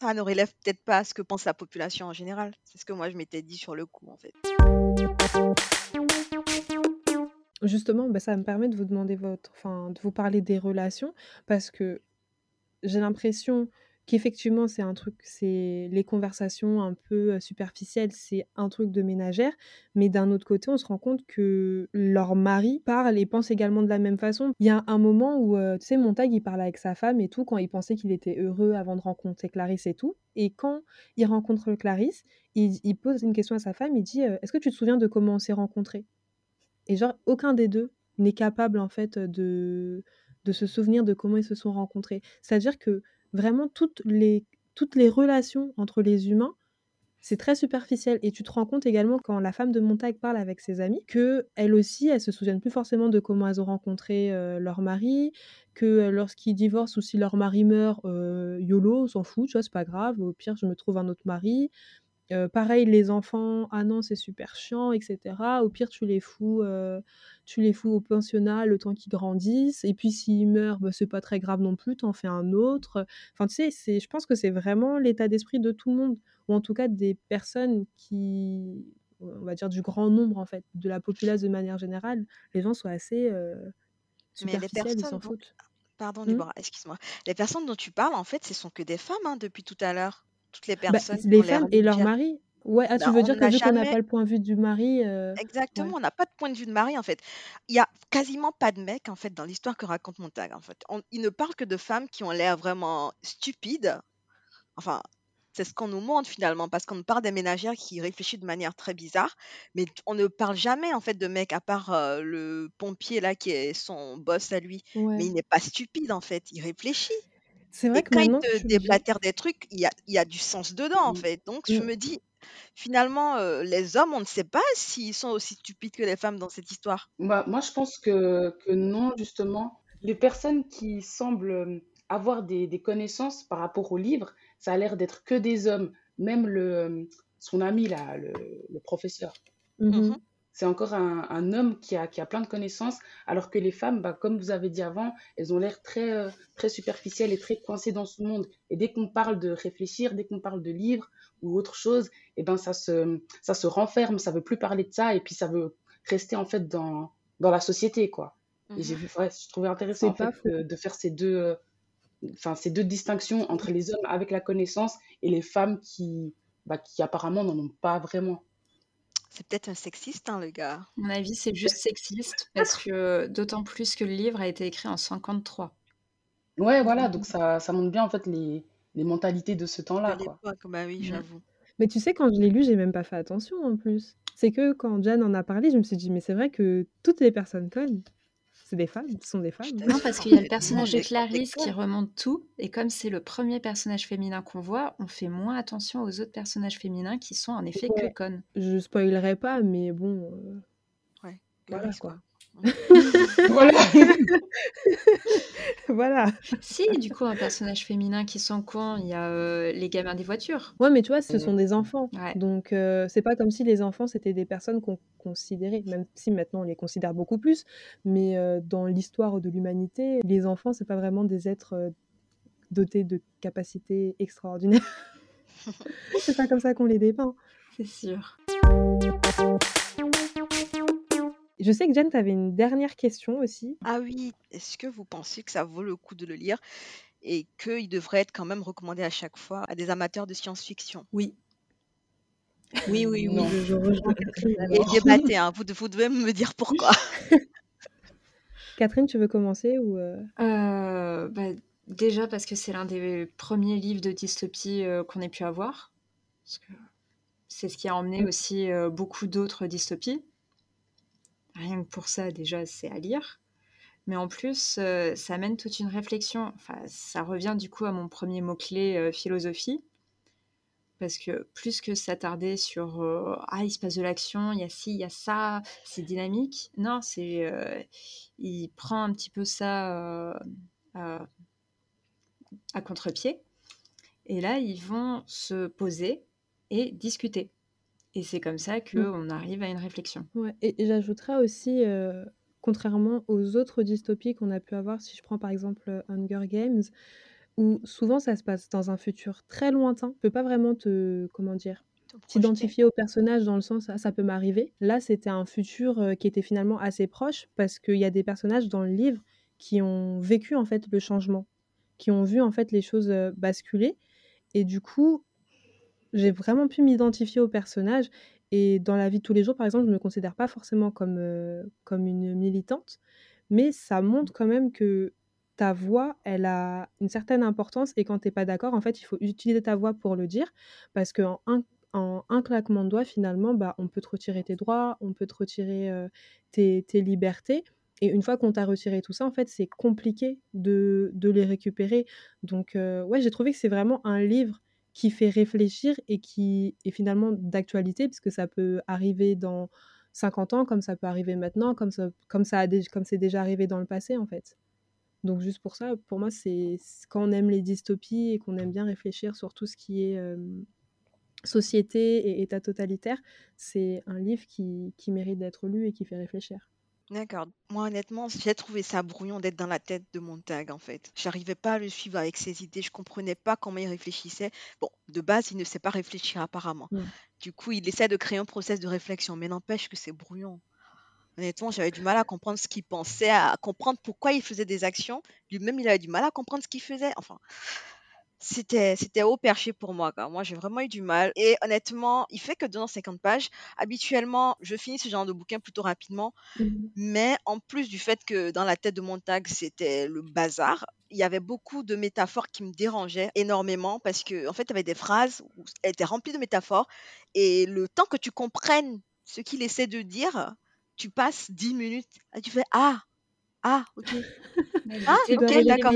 Ça ne relève peut-être pas à ce que pense la population en général. C'est ce que moi, je m'étais dit sur le coup, en fait.
Justement, bah, ça me permet de vous demander votre enfin, de vous parler des relations parce que j'ai l'impression qu'effectivement, c'est un truc c'est les conversations un peu, superficielles, c'est un truc de ménagère, mais d'un autre côté, on se rend compte que leur mari parle et pense également de la même façon. Il y a un moment où, tu sais, Montag, il parle avec sa femme et tout, quand il pensait qu'il était heureux avant de rencontrer Clarisse et tout et quand il rencontre Clarisse, il il pose une question à sa femme, il dit, «Est-ce que tu te souviens de comment on s'est rencontrés?» Et genre, aucun des deux n'est capable, en fait, de, de se souvenir de comment ils se sont rencontrés. C'est-à-dire que vraiment, toutes les, toutes les relations entre les humains, c'est très superficiel. Et tu te rends compte également, quand la femme de Montag parle avec ses amis, que elle aussi, elle se souviennent plus forcément de comment elles ont rencontré leur mari, que lorsqu'ils divorcent ou si leur mari meurt, YOLO, on s'en fout, tu vois, c'est pas grave, au pire, je me trouve un autre mari pareil, les enfants, ah non, c'est super chiant, etc. Au pire, tu les fous, tu les fous au pensionnat le temps qu'ils grandissent. Et puis, s'ils meurent, bah, c'est pas très grave non plus, t'en fais un autre. Enfin, tu sais, je pense que c'est vraiment l'état d'esprit de tout le monde, ou en tout cas des personnes qui, on va dire du grand nombre, en fait, de la population de manière générale. Les gens sont assez superficiels, ils s'en foutent.
Pardon, mmh? excuse-moi. Les personnes dont tu parles, en fait, ce sont que des femmes hein, depuis tout à l'heure toutes les
bah,
personnes.
les femmes et leur mari. Ouais, ah, tu bah, veux dire que vu qu'on n'a pas le point de vue du mari. Euh,
Exactement, on n'a pas de point de vue de mari en fait. Il y a quasiment pas de mecs en fait dans l'histoire que raconte Montag en fait. il ne parle que de femmes qui ont l'air vraiment stupides. Enfin, c'est ce qu'on nous montre finalement parce qu'on parle des ménagères qui réfléchissent de manière très bizarre, mais on ne parle jamais en fait de mecs à part euh, le pompier là qui est son boss à lui. Mais il n'est pas stupide en fait, il réfléchit.
C'est vrai
Et
que
quand
maintenant,
il te déblatère des trucs, il y a, il y a du sens dedans, en mmh. fait. Donc, je mmh. me dis, finalement, euh, les hommes, on ne sait pas s'ils sont aussi stupides que les femmes dans cette histoire.
Bah, moi, je pense que, que non, justement. Les personnes qui semblent euh, avoir des, des connaissances par rapport au livre, ça a l'air d'être que des hommes. Même le, euh, son ami, là, le, le professeur.
Mmh
c'est encore un, homme qui a, qui a plein de connaissances, alors que les femmes, bah, comme vous avez dit avant, elles ont l'air très, euh, très superficielles et très coincées dans ce monde. Et dès qu'on parle de réfléchir, dès qu'on parle de livres ou autre chose, et eh ben ça se, ça se renferme, ça veut plus parler de ça, et puis ça veut rester en fait dans, dans la société, quoi. Et j'ai mhm. vu, ouais, je trouvais intéressant en fait, de, faire ces deux, euh, ces deux distinctions entre les hommes avec la connaissance et les femmes qui, bah, qui apparemment n'en ont pas vraiment.
C'est peut-être un sexiste, hein, le gars.
À mon avis, c'est juste sexiste parce que d'autant plus que le livre a été écrit en 53.
Ouais, voilà, donc ça, ça montre bien en fait les, les mentalités de ce temps-là. Quoi.
bah oui, j'avoue.
Mais tu sais, quand je l'ai lu, j'ai même pas fait attention en plus. C'est que quand Jan en a parlé, je me suis dit, mais c'est vrai que toutes les personnes connes c'est des femmes, ce sont des femmes.
Non, parce qu'il y a le personnage de Clarisse qui remonte tout, et comme c'est le premier personnage féminin qu'on voit, on fait moins attention aux autres personnages féminins qui sont en effet que connes.
Je spoilerai pas, mais bon. Euh,
ouais.
Voilà quoi.
Voilà.
Voilà.
Si, du coup, un personnage féminin qui sont cons, il y a euh, les gamins des voitures.
Ouais, mais tu vois, ce
Mhm.
sont des enfants.
Ouais.
Donc, euh, c'est pas comme si les enfants, c'était des personnes qu'on considérait, même si maintenant on les considère beaucoup plus. Mais euh, dans l'histoire de l'humanité, les enfants, c'est pas vraiment des êtres dotés de capacités extraordinaires. c'est pas comme ça qu'on les dépeint.
C'est sûr.
Je sais que Jen, tu avais une dernière question aussi.
Ah oui, est-ce que vous pensez que ça vaut le coup de le lire et qu'il devrait être quand même recommandé à chaque fois à des amateurs de science-fiction?
Oui. Oui, oui, oui.
Non.
Je, je rejoins Catherine.
Et débattez, hein, vous, de- vous devez me dire pourquoi.
Catherine, tu veux commencer ou euh,
Euh, bah, déjà parce que c'est l'un des premiers livres de dystopie euh, qu'on ait pu avoir. Parce que c'est ce qui a emmené
Mm.
aussi euh, beaucoup d'autres dystopies. Rien que pour ça, déjà, c'est à lire. Mais en plus, euh, ça amène toute une réflexion. Enfin, ça revient du coup à mon premier mot-clé, euh, philosophie. Parce que plus que s'attarder sur euh, ah, il se passe de l'action, il y a ci, il y a ça, c'est dynamique. Non, c'est il prend un petit peu ça à contre-pied. Et là, ils vont se poser et discuter. Et c'est comme ça qu'on arrive à une réflexion.
Ouais, et et j'ajouterais aussi, euh, contrairement aux autres dystopies qu'on a pu avoir, si je prends par exemple euh, Hunger Games, où souvent ça se passe dans un futur très lointain, tu peux pas vraiment te, comment dire, t'identifier au personnage dans le sens ah, ça peut m'arriver. Là, c'était un futur euh, qui était finalement assez proche parce qu'il y a des personnages dans le livre qui ont vécu en fait le changement, qui ont vu en fait les choses euh, basculer. Et du coup, j'ai vraiment pu m'identifier au personnage. Et dans la vie de tous les jours, par exemple, je ne me considère pas forcément comme, euh, comme une militante, mais ça montre quand même que ta voix, elle a une certaine importance. Et quand tu n'es pas d'accord, en fait, il faut utiliser ta voix pour le dire, parce qu'en un, en un claquement de doigts, finalement, bah, on peut te retirer tes droits, on peut te retirer euh, tes, tes libertés. Et une fois qu'on t'a retiré tout ça, en fait, c'est compliqué de, de les récupérer. Donc, euh, ouais, j'ai trouvé que c'est vraiment un livre qui fait réfléchir et qui est finalement d'actualité, puisque ça peut arriver dans 50 ans, comme ça peut arriver maintenant, comme ça, comme ça a comme c'est déjà arrivé dans le passé, en fait. Donc, juste pour ça, pour moi, c'est quand on aime les dystopies et qu'on aime bien réfléchir sur tout ce qui est société et état totalitaire, c'est un livre qui, qui mérite d'être lu et qui fait réfléchir.
D'accord. Moi, honnêtement, j'ai trouvé ça brouillon d'être dans la tête de Montag, en fait. J'arrivais pas à le suivre avec ses idées. Je comprenais pas comment il réfléchissait. Bon, de base, il ne sait pas réfléchir apparemment.
Mm.
Du coup, il essaie de créer un process de réflexion, mais n'empêche que c'est brouillon. Honnêtement, j'avais du mal à comprendre ce qu'il pensait, à comprendre pourquoi il faisait des actions. Lui-même, il avait du mal à comprendre ce qu'il faisait. Enfin, c'était c'était haut perché pour moi. Quoi. Moi, j'ai vraiment eu du mal. Et honnêtement, il fait que 250 pages. Habituellement, je finis ce genre de bouquin plutôt rapidement. Mais en plus du fait que dans la tête de Montag, c'était le bazar, il y avait beaucoup de métaphores qui me dérangeaient énormément parce que, en fait, il y avait des phrases où elles étaient remplies de métaphores et le temps que tu comprennes ce qu'il essaie de dire, tu passes 10 minutes et tu fais Ah, ah, ok. Ah, ok, d'accord.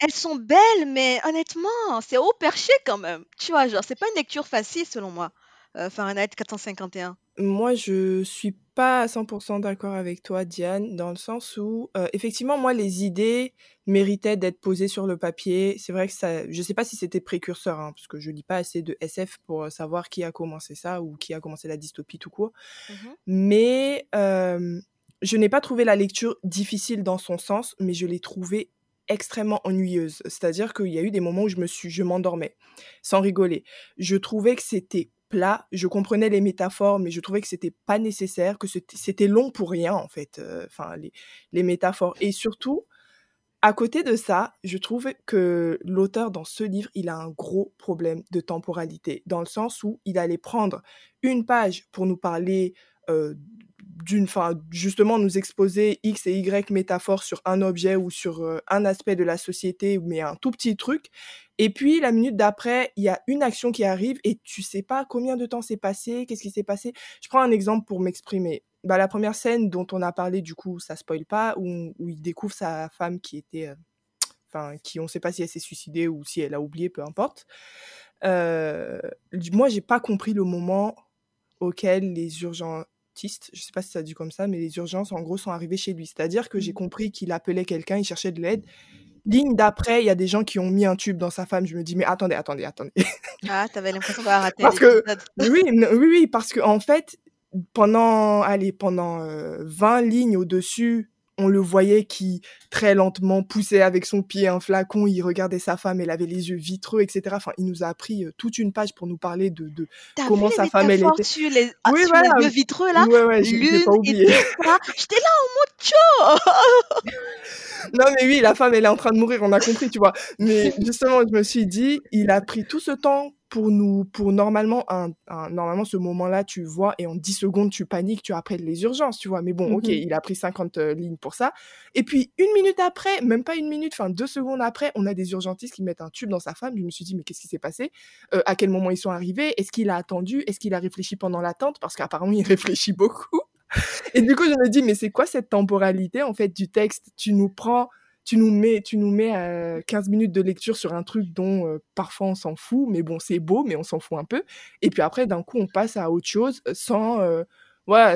Elles sont belles, mais honnêtement, c'est haut perché quand même. Tu vois, genre, c'est pas une lecture facile selon moi. Euh, Fahrenheit 451.
Moi, je suis pas à 100% d'accord avec toi, Diane, dans le sens où, euh, effectivement, moi, les idées méritaient d'être posées sur le papier. C'est vrai que ça, je sais pas si c'était précurseur, hein, parce que je lis pas assez de SF pour euh, savoir qui a commencé ça ou qui a commencé la dystopie tout court.
Mhm.
Mais euh, je n'ai pas trouvé la lecture difficile dans son sens, mais je l'ai trouvée extrêmement ennuyeuse. C'est-à-dire qu'il y a eu des moments où je me suis, je m'endormais, sans rigoler. Je trouvais que c'était plat, je comprenais les métaphores, mais je trouvais que c'était pas nécessaire, que c'était long pour rien en fait. euh, Enfin, les, les métaphores. Et surtout, à côté de ça, je trouve que l'auteur dans ce livre, il a un gros problème de temporalité, dans le sens où il allait prendre une page pour nous parler euh, d'une, fin, justement nous exposer X et Y métaphores sur un objet ou sur euh, un aspect de la société, mais un tout petit truc. Et puis la minute d'après, il y a une action qui arrive et tu sais pas combien de temps s'est passé, qu'est-ce qui s'est passé. Je prends un exemple pour m'exprimer. Bah, la première scène dont on a parlé, du coup, ça spoil pas, où, où il découvre sa femme qui était, euh, enfin, qui on sait pas si elle s'est suicidée ou si elle a oublié, peu importe. Euh, moi, j'ai pas compris le moment auquel les urgentistes urgentiste. Je sais pas si ça dit comme ça, mais les urgences, en gros, sont arrivées chez lui. C'est-à-dire que j'ai mmh. compris qu'il appelait quelqu'un, il cherchait de l'aide. Ligne d'après, il y a des gens qui ont mis un tube dans sa femme. Je me dis, mais attendez, attendez, attendez.
Ah, t'avais l'impression d'avoir raté
parce que, oui, oui, oui, parce qu'en en fait, pendant, allez, pendant 20 lignes au-dessus on le voyait qui très lentement poussait avec son pied un flacon, il regardait sa femme, elle avait les yeux vitreux, etc. Enfin, il nous a appris euh, toute une page pour nous parler de, de comment sa femme elle était.
Sur les, ah, oui, sur voilà. les yeux vitreux là, ouais, ouais, l'une pas oublié. J'étais là en mode chaud.
non mais oui, la femme elle est en train de mourir, on a compris, tu vois. Mais justement, je me suis dit, il a pris tout ce temps pour nous, pour normalement, un, normalement, ce moment-là, tu vois, et en 10 secondes, tu paniques, tu appelles les urgences, tu vois. Mais bon, ok, mmh il a pris 50 euh, lignes pour ça. Et puis, une minute après, même pas une minute, enfin, deux secondes après, on a des urgentistes qui mettent un tube dans sa femme. Je me suis dit, mais qu'est-ce qui s'est passé? Euh, À quel moment ils sont arrivés? Est-ce qu'il a attendu? Est-ce qu'il a réfléchi pendant l'attente? Parce qu'apparemment, il réfléchit beaucoup. et du coup, je me dis, mais c'est quoi cette temporalité, en fait, du texte? Tu nous prends tu nous mets, tu nous mets à 15 minutes de lecture sur un truc dont euh, parfois on s'en fout, mais bon, c'est beau, mais on s'en fout un peu. Et puis après, d'un coup, on passe à autre chose euh, sans, euh,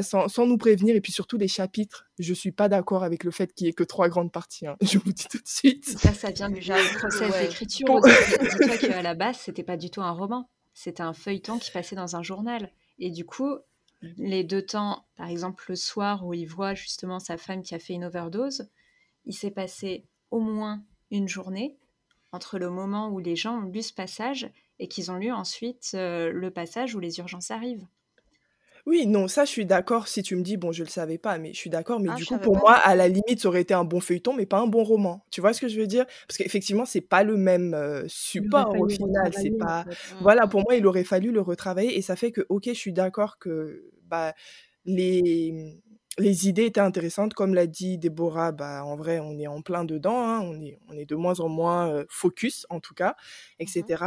sans, sans, nous prévenir. Et puis surtout, les chapitres, je suis pas d'accord avec le fait qu'il y ait que trois grandes parties. Hein. Je vous dis tout de suite.
Ça, ça vient déjà du process d'écriture. Dis-toi qu'à la base, c'était pas du tout un roman. C'était un feuilleton qui passait dans un journal. Et du coup, les deux temps, par exemple le soir où il voit justement sa femme qui a fait une overdose, il s'est passé au moins une journée entre le moment où les gens ont lu ce passage et qu'ils ont lu ensuite euh, le passage où les urgences arrivent.
Oui, non, ça, je suis d'accord. Si tu me dis, bon, je le savais pas, mais je suis d'accord. Mais ah, du coup, pour moi, à la limite, ça aurait été un bon feuilleton, mais pas un bon roman. Tu vois ce que je veux dire? Parce qu'effectivement, c'est pas le même euh, support au final. C'est pas. Voilà, pour moi, il aurait fallu le retravailler, et ça fait que, ok, je suis d'accord que bah les les idées étaient intéressantes, comme l'a dit Déborah. Bah, en vrai, on est en plein dedans. Hein, on est, on est de moins en moins focus, en tout cas, etc.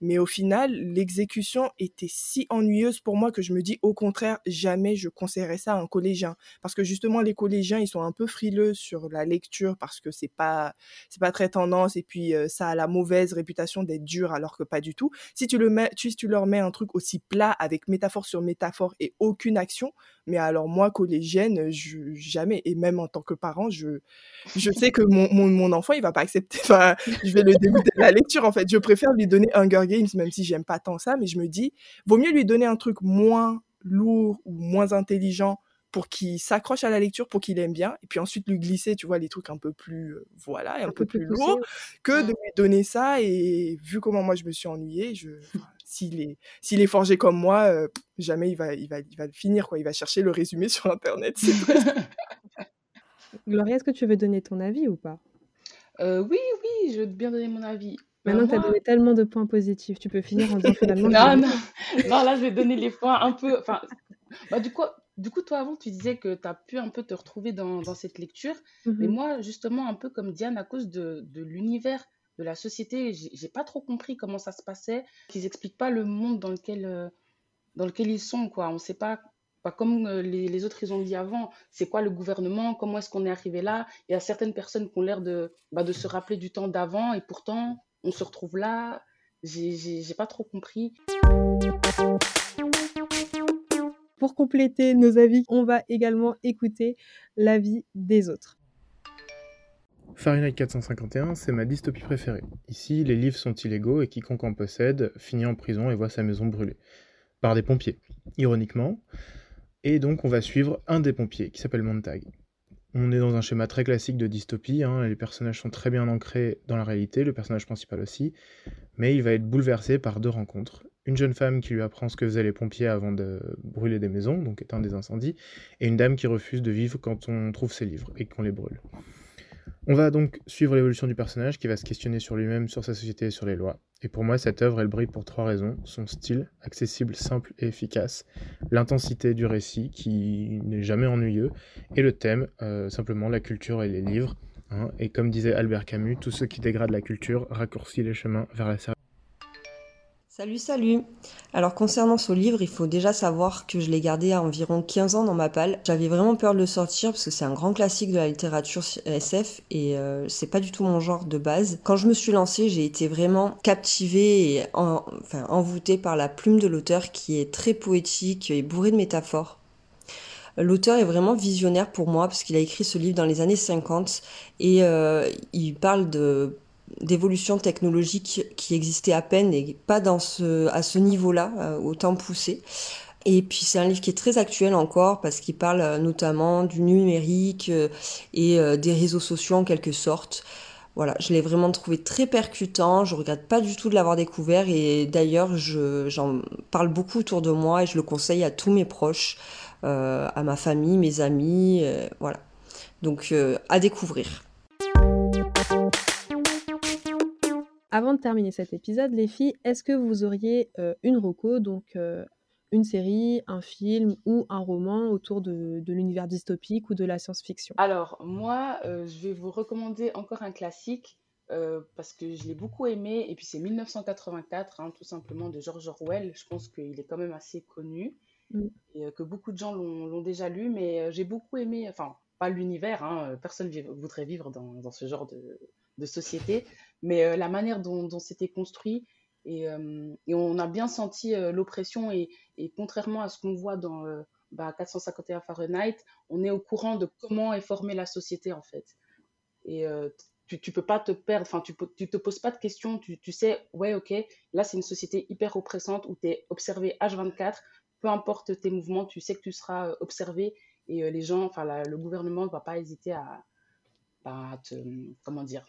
Mais au final, l'exécution était si ennuyeuse pour moi que je me dis, au contraire, jamais je conseillerais ça à un collégien. Parce que justement, les collégiens, ils sont un peu frileux sur la lecture parce que c'est pas, c'est pas très tendance et puis ça a la mauvaise réputation d'être dur alors que pas du tout. Si tu le mets, tu, si tu leur mets un truc aussi plat avec métaphore sur métaphore et aucune action, mais alors moi, collégienne, je, jamais, et même en tant que parent, je, je sais que mon, mon, mon enfant, il va pas accepter, enfin, je vais le dégoûter de la lecture, en fait. Je préfère lui donner Hunger Games, même si j'aime pas tant ça, mais je me dis, vaut mieux lui donner un truc moins lourd ou moins intelligent pour qu'il s'accroche à la lecture, pour qu'il aime bien, et puis ensuite lui glisser, tu vois, les trucs un peu plus, euh, voilà, un, peu, plus, lourds, que de lui donner ça, et vu comment moi je me suis ennuyée, je, s'il est, s'il est forgé comme moi, euh, jamais il va, il, va, il va le finir, quoi, il va chercher le résumé sur Internet.
Gloria, est-ce que tu veux donner ton avis ou pas?
Euh, Oui, oui, je veux bien donner mon avis.
Maintenant, tu as donné tellement de points positifs, tu peux finir en disant finalement.
non, non, non, là, je vais donner les points un peu. Enfin, bah, du coup, du coup, toi, avant, tu disais que tu as pu un peu te retrouver dans, dans cette lecture. Mais mmh moi, justement, un peu comme Diane, à cause de, de l'univers, de la société, j'ai pas trop compris comment ça se passait. Qu'ils expliquent pas le monde dans lequel, euh, dans lequel ils sont, quoi. On sait pas, pas comme euh, les, les, autres, ils ont dit avant, c'est quoi le gouvernement, comment est-ce qu'on est arrivé là. Il y a certaines personnes qui ont l'air de, bah, de se rappeler du temps d'avant et pourtant, on se retrouve là. J'ai pas trop compris.
Pour compléter nos avis, on va également écouter l'avis des autres.
Fahrenheit 451, c'est ma dystopie préférée. Ici, les livres sont illégaux et quiconque en possède finit en prison et voit sa maison brûlée. Par des pompiers, ironiquement. Et donc, on va suivre un des pompiers qui s'appelle Montag. On est dans un schéma très classique de dystopie, hein, les personnages sont très bien ancrés dans la réalité, le personnage principal aussi, mais il va être bouleversé par deux rencontres une jeune femme qui lui apprend ce que faisaient les pompiers avant de brûler des maisons, donc éteindre des incendies, et une dame qui refuse de vivre quand on trouve ses livres et qu'on les brûle. On va donc suivre l'évolution du personnage qui va se questionner sur lui-même, sur sa société et sur les lois. Et pour moi, cette œuvre, elle brille pour trois raisons. Son style, accessible, simple et efficace, l'intensité du récit, qui n'est jamais ennuyeux, et le thème, euh, simplement la culture et les livres. Hein. et comme disait Albert Camus, tout ce qui dégrade la culture raccourcit les chemins vers la
Salut, salut Alors concernant ce livre, il faut déjà savoir que je l'ai gardé à environ 15 ans dans ma palle. J'avais vraiment peur de le sortir parce que c'est un grand classique de la littérature SF et euh, c'est pas du tout mon genre de base. Quand je me suis lancée, j'ai été vraiment captivée et enfin, envoûtée par la plume de l'auteur qui est très poétique et bourrée de métaphores. L'auteur est vraiment visionnaire pour moi parce qu'il a écrit ce livre dans les années 50 et euh, il parle de d'évolution technologique qui existait à peine et pas dans ce, à ce niveau-là, euh, autant poussé. Et puis c'est un livre qui est très actuel encore parce qu'il parle euh, notamment du numérique et des réseaux sociaux en quelque sorte. Voilà, je l'ai vraiment trouvé très percutant, je regrette pas du tout de l'avoir découvert et d'ailleurs j'en parle beaucoup autour de moi et je le conseille à tous mes proches. Euh, à ma famille, mes amis, euh, voilà. Donc euh, à découvrir.
Avant de terminer cet épisode, les filles, est-ce que vous auriez une roco, donc une série, un film ou un roman autour de, l'univers dystopique ou de la science-fiction?
Alors, moi, je vais vous recommander encore un classique parce que je l'ai beaucoup aimé. Et puis, c'est 1984, hein, tout simplement, de George Orwell. Je pense qu'il est quand même assez connu. Mm. et euh, que beaucoup de gens l'ont déjà lu, mais euh, j'ai beaucoup aimé, enfin, pas l'univers, hein, euh, personne ne voudrait vivre dans, dans ce genre de, de société, mais la manière dont, dont c'était construit, et, et, on a bien senti l'oppression, et, contrairement à ce qu'on voit dans bah, 451 Fahrenheit, on est au courant de comment est formée la société, en fait. Et tu, tu peux pas te perdre, enfin, tu, tu te poses pas de questions, tu, sais, ouais, ok, là, c'est une société hyper oppressante où tu es observé H24, peu importe tes mouvements, tu sais que tu seras euh, observé et euh, les gens, enfin le gouvernement ne va pas hésiter à, bah, te, comment dire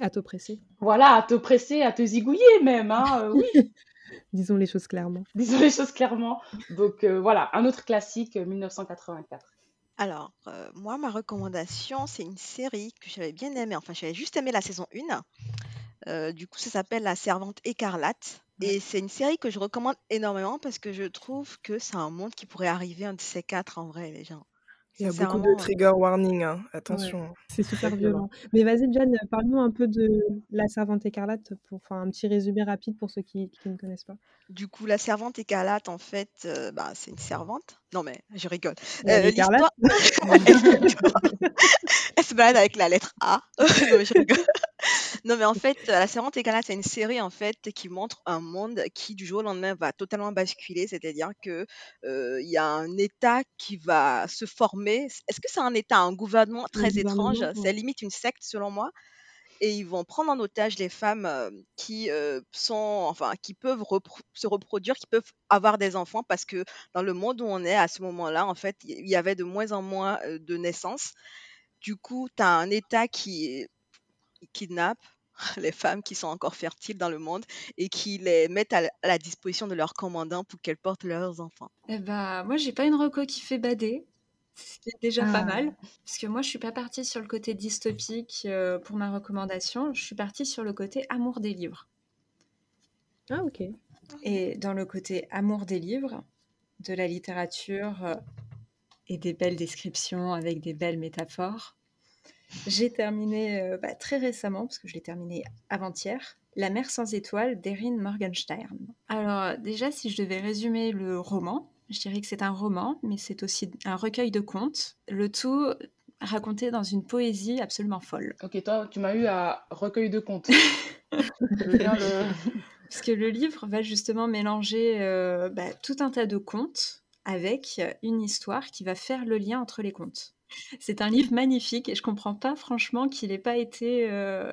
À t'oppresser.
Voilà, à t'oppresser, à te zigouiller même, hein, euh, oui.
Disons les choses clairement.
Disons les choses clairement. Donc voilà, un autre classique, 1984.
Alors, moi, ma recommandation, c'est une série que j'avais bien aimée. Enfin, j'avais juste aimé la saison 1. du coup, ça s'appelle La Servante écarlate. Et c'est une série que je recommande énormément parce que je trouve que c'est un monde qui pourrait arriver un de ces quatre en vrai, les gens.
Il y a beaucoup de trigger warning, hein. attention.
c'est super violent. Mais vas-y, John, parle-nous un peu de La Servante écarlate, pour faire un petit résumé rapide pour ceux qui, qui ne connaissent pas.
Du coup, La Servante écarlate, en fait, euh, bah, c'est une servante. Non, mais je rigole.
Euh, écarlate
Elle se balade avec la lettre A. non, je rigole. Non, mais en fait, La Servante écarlate, c'est une série en fait qui montre un monde qui du jour au lendemain va totalement basculer, c'est-à-dire que euh, il y a un État qui va se former. Est-ce que c'est un État, un gouvernement très étrange? C'est limite une secte selon moi. Et ils vont prendre en otage les femmes euh, qui euh, sont, enfin, qui peuvent se reproduire, qui peuvent avoir des enfants, parce que dans le monde où on est à ce moment-là, en fait, il y avait de moins en moins de naissances. Du coup, tu as un État qui kidnappe les femmes qui sont encore fertiles dans le monde et qui les mettent à la disposition de leurs commandants pour qu'elles portent leurs enfants.
Eh ben, moi, j'ai pas une reco qui fait bader, ce qui est déjà pas ah. mal, parce que moi, je suis pas partie sur le côté dystopique euh, pour ma recommandation, je suis partie sur le côté amour des livres.
Ah, ok.
Et dans le côté amour des livres, de la littérature euh, et des belles descriptions avec des belles métaphores, j'ai terminé euh, bah, très récemment, parce que je l'ai terminé avant-hier, La mer sans étoiles d'Erin Morgenstern. Alors déjà, si je devais résumer le roman, je dirais que c'est un roman, mais c'est aussi un recueil de contes, le tout raconté dans une poésie absolument folle.
Ok, toi, tu m'as eu à recueil de contes.
Parce que le livre va justement mélanger euh, bah, tout un tas de contes avec une histoire qui va faire le lien entre les contes. C'est un livre magnifique et je comprends pas franchement qu'il n'ait pas été, euh,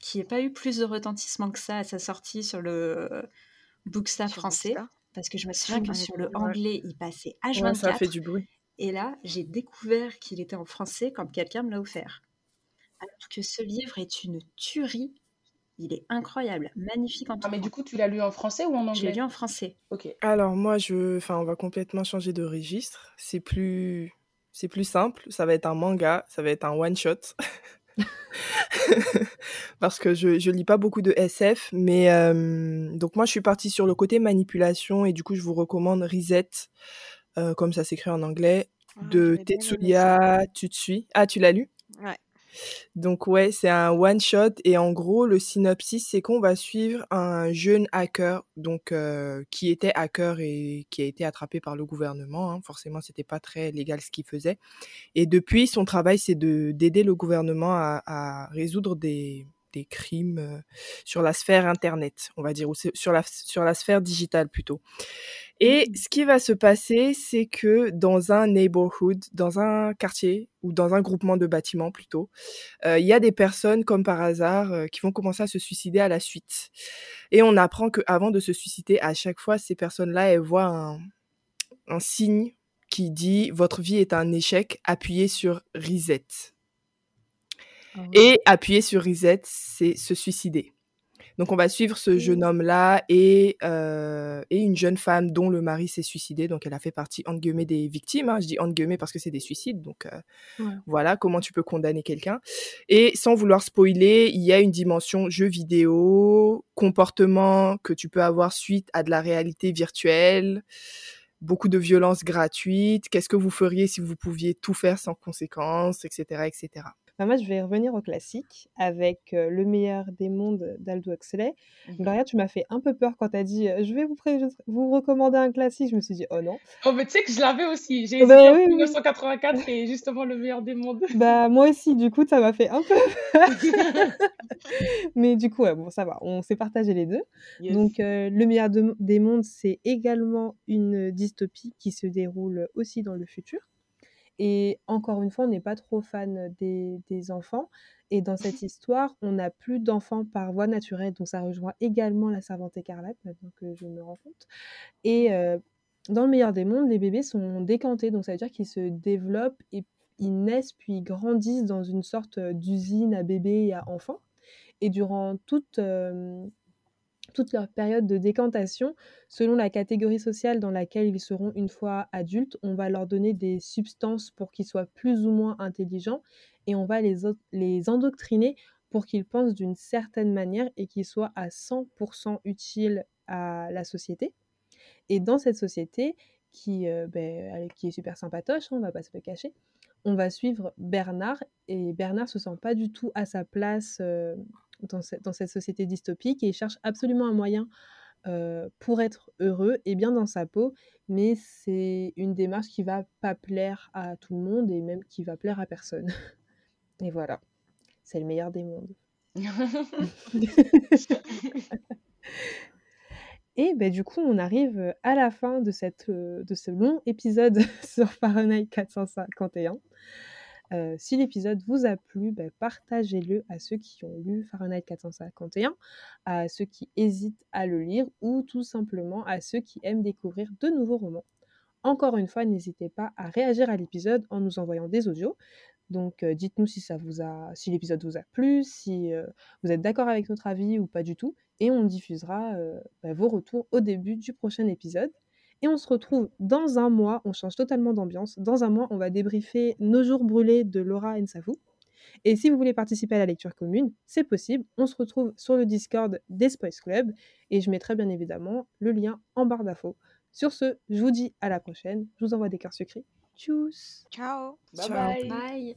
qui, ait pas eu plus de retentissement que ça à sa sortie sur le Booksta français, parce que je me souviens que sur le anglais il passait H24.
ça fait du bruit.
Et là, j'ai découvert qu'il était en français quand quelqu'un me l'a offert. Alors que ce livre est une tuerie. Il est incroyable, magnifique en tout
Ah, mais du coup, tu l'as lu en français ou en anglais
Je l'ai lu en français.
Ok.
Alors, moi, je... enfin, on va complètement changer de registre. C'est plus c'est plus simple, ça va être un manga, ça va être un one-shot. Parce que je, je lis pas beaucoup de SF, mais euh, donc moi je suis partie sur le côté manipulation et du coup je vous recommande Reset, euh, comme ça s'écrit en anglais, ah, de Tetsuya Tutsui. Ah, tu l'as lu? Donc ouais, c'est un one shot et en gros le synopsis c'est qu'on va suivre un jeune hacker donc euh, qui était hacker et qui a été attrapé par le gouvernement. Hein. Forcément c'était pas très légal ce qu'il faisait. Et depuis son travail c'est de d'aider le gouvernement à, à résoudre des des crimes sur la sphère internet, on va dire, ou sur la, sur la sphère digitale plutôt. Et mmh. ce qui va se passer, c'est que dans un neighborhood, dans un quartier ou dans un groupement de bâtiments plutôt, il y a des personnes comme par hasard qui vont commencer à se suicider à la suite. Et on apprend qu'avant de se suicider, à chaque fois, ces personnes-là, elles voient un, un signe qui dit votre vie est un échec, appuyez sur reset. Ah et appuyer sur reset, c'est se suicider. Donc on va suivre ce jeune homme-là et, euh, et une jeune femme dont le mari s'est suicidé. Donc elle a fait partie, entre guillemets, des victimes. Hein. Je dis entre guillemets parce que c'est des suicides. Donc euh, voilà comment tu peux condamner quelqu'un. Et sans vouloir spoiler, il y a une dimension jeu vidéo, comportement que tu peux avoir suite à de la réalité virtuelle beaucoup de violences gratuites. Qu'est-ce que vous feriez si vous pouviez tout faire sans conséquences, etc., etc.
Bah, moi, je vais revenir au classique avec Le meilleur des mondes d'Aldo Huxley. Mmh. tu m'as fait un peu peur quand tu as dit Je vais vous, vous recommander un classique. Je me suis dit Oh non.
Oh, mais tu sais que je l'avais aussi. J'ai bah, 1984 et justement Le meilleur des mondes.
Bah, moi aussi, du coup, ça m'a fait un peu peur. mais du coup, bon, ça va. On s'est partagé les deux. Donc, Le meilleur des mondes, c'est également une dystopie qui se déroule aussi dans le futur. Et encore une fois, on n'est pas trop fan des, enfants. Et dans cette histoire, on n'a plus d'enfants par voie naturelle. Donc ça rejoint également la servante écarlate, maintenant que je me rends compte. Et dans le meilleur des mondes, les bébés sont décantés. Donc ça veut dire qu'ils se développent et ils naissent puis ils grandissent dans une sorte d'usine à bébés et à enfants. Et durant toute toute leur période de décantation, selon la catégorie sociale dans laquelle ils seront une fois adultes, on va leur donner des substances pour qu'ils soient plus ou moins intelligents et on va les, les endoctriner pour qu'ils pensent d'une certaine manière et qu'ils soient à 100% utiles à la société. Et dans cette société, qui, euh, ben, qui est super sympatoche, hein, on va pas se le cacher, on va suivre Bernard et Bernard se sent pas du tout à sa place euh, dans, cette société dystopique et il cherche absolument un moyen euh, pour être heureux et bien dans sa peau, mais c'est une démarche qui va pas plaire à tout le monde et même qui va plaire à personne. Et voilà, c'est le meilleur des mondes. et ben, du coup, on arrive à la fin de, cette, de ce long épisode sur Fahrenheit 451. Euh, si l'épisode vous a plu, bah, partagez-le à ceux qui ont lu Fahrenheit 451, à ceux qui hésitent à le lire ou tout simplement à ceux qui aiment découvrir de nouveaux romans. Encore une fois, n'hésitez pas à réagir à l'épisode en nous envoyant des audios. Donc euh, dites-nous si l'épisode vous a plu, si euh, vous êtes d'accord avec notre avis ou pas du tout, et on diffusera bah, vos retours au début du prochain épisode. Et on se retrouve dans un mois, on change totalement d'ambiance. Dans un mois, on va débriefer Nos jours brûlés de Laura Nsafou. Et si vous voulez participer à la lecture commune, c'est possible. On se retrouve sur le Discord des Spice Club et je mettrai bien évidemment le lien en barre d'infos. Sur ce, je vous dis à la prochaine. Je vous envoie des cœurs sucrés. Tchuss
Ciao
Bye bye, bye.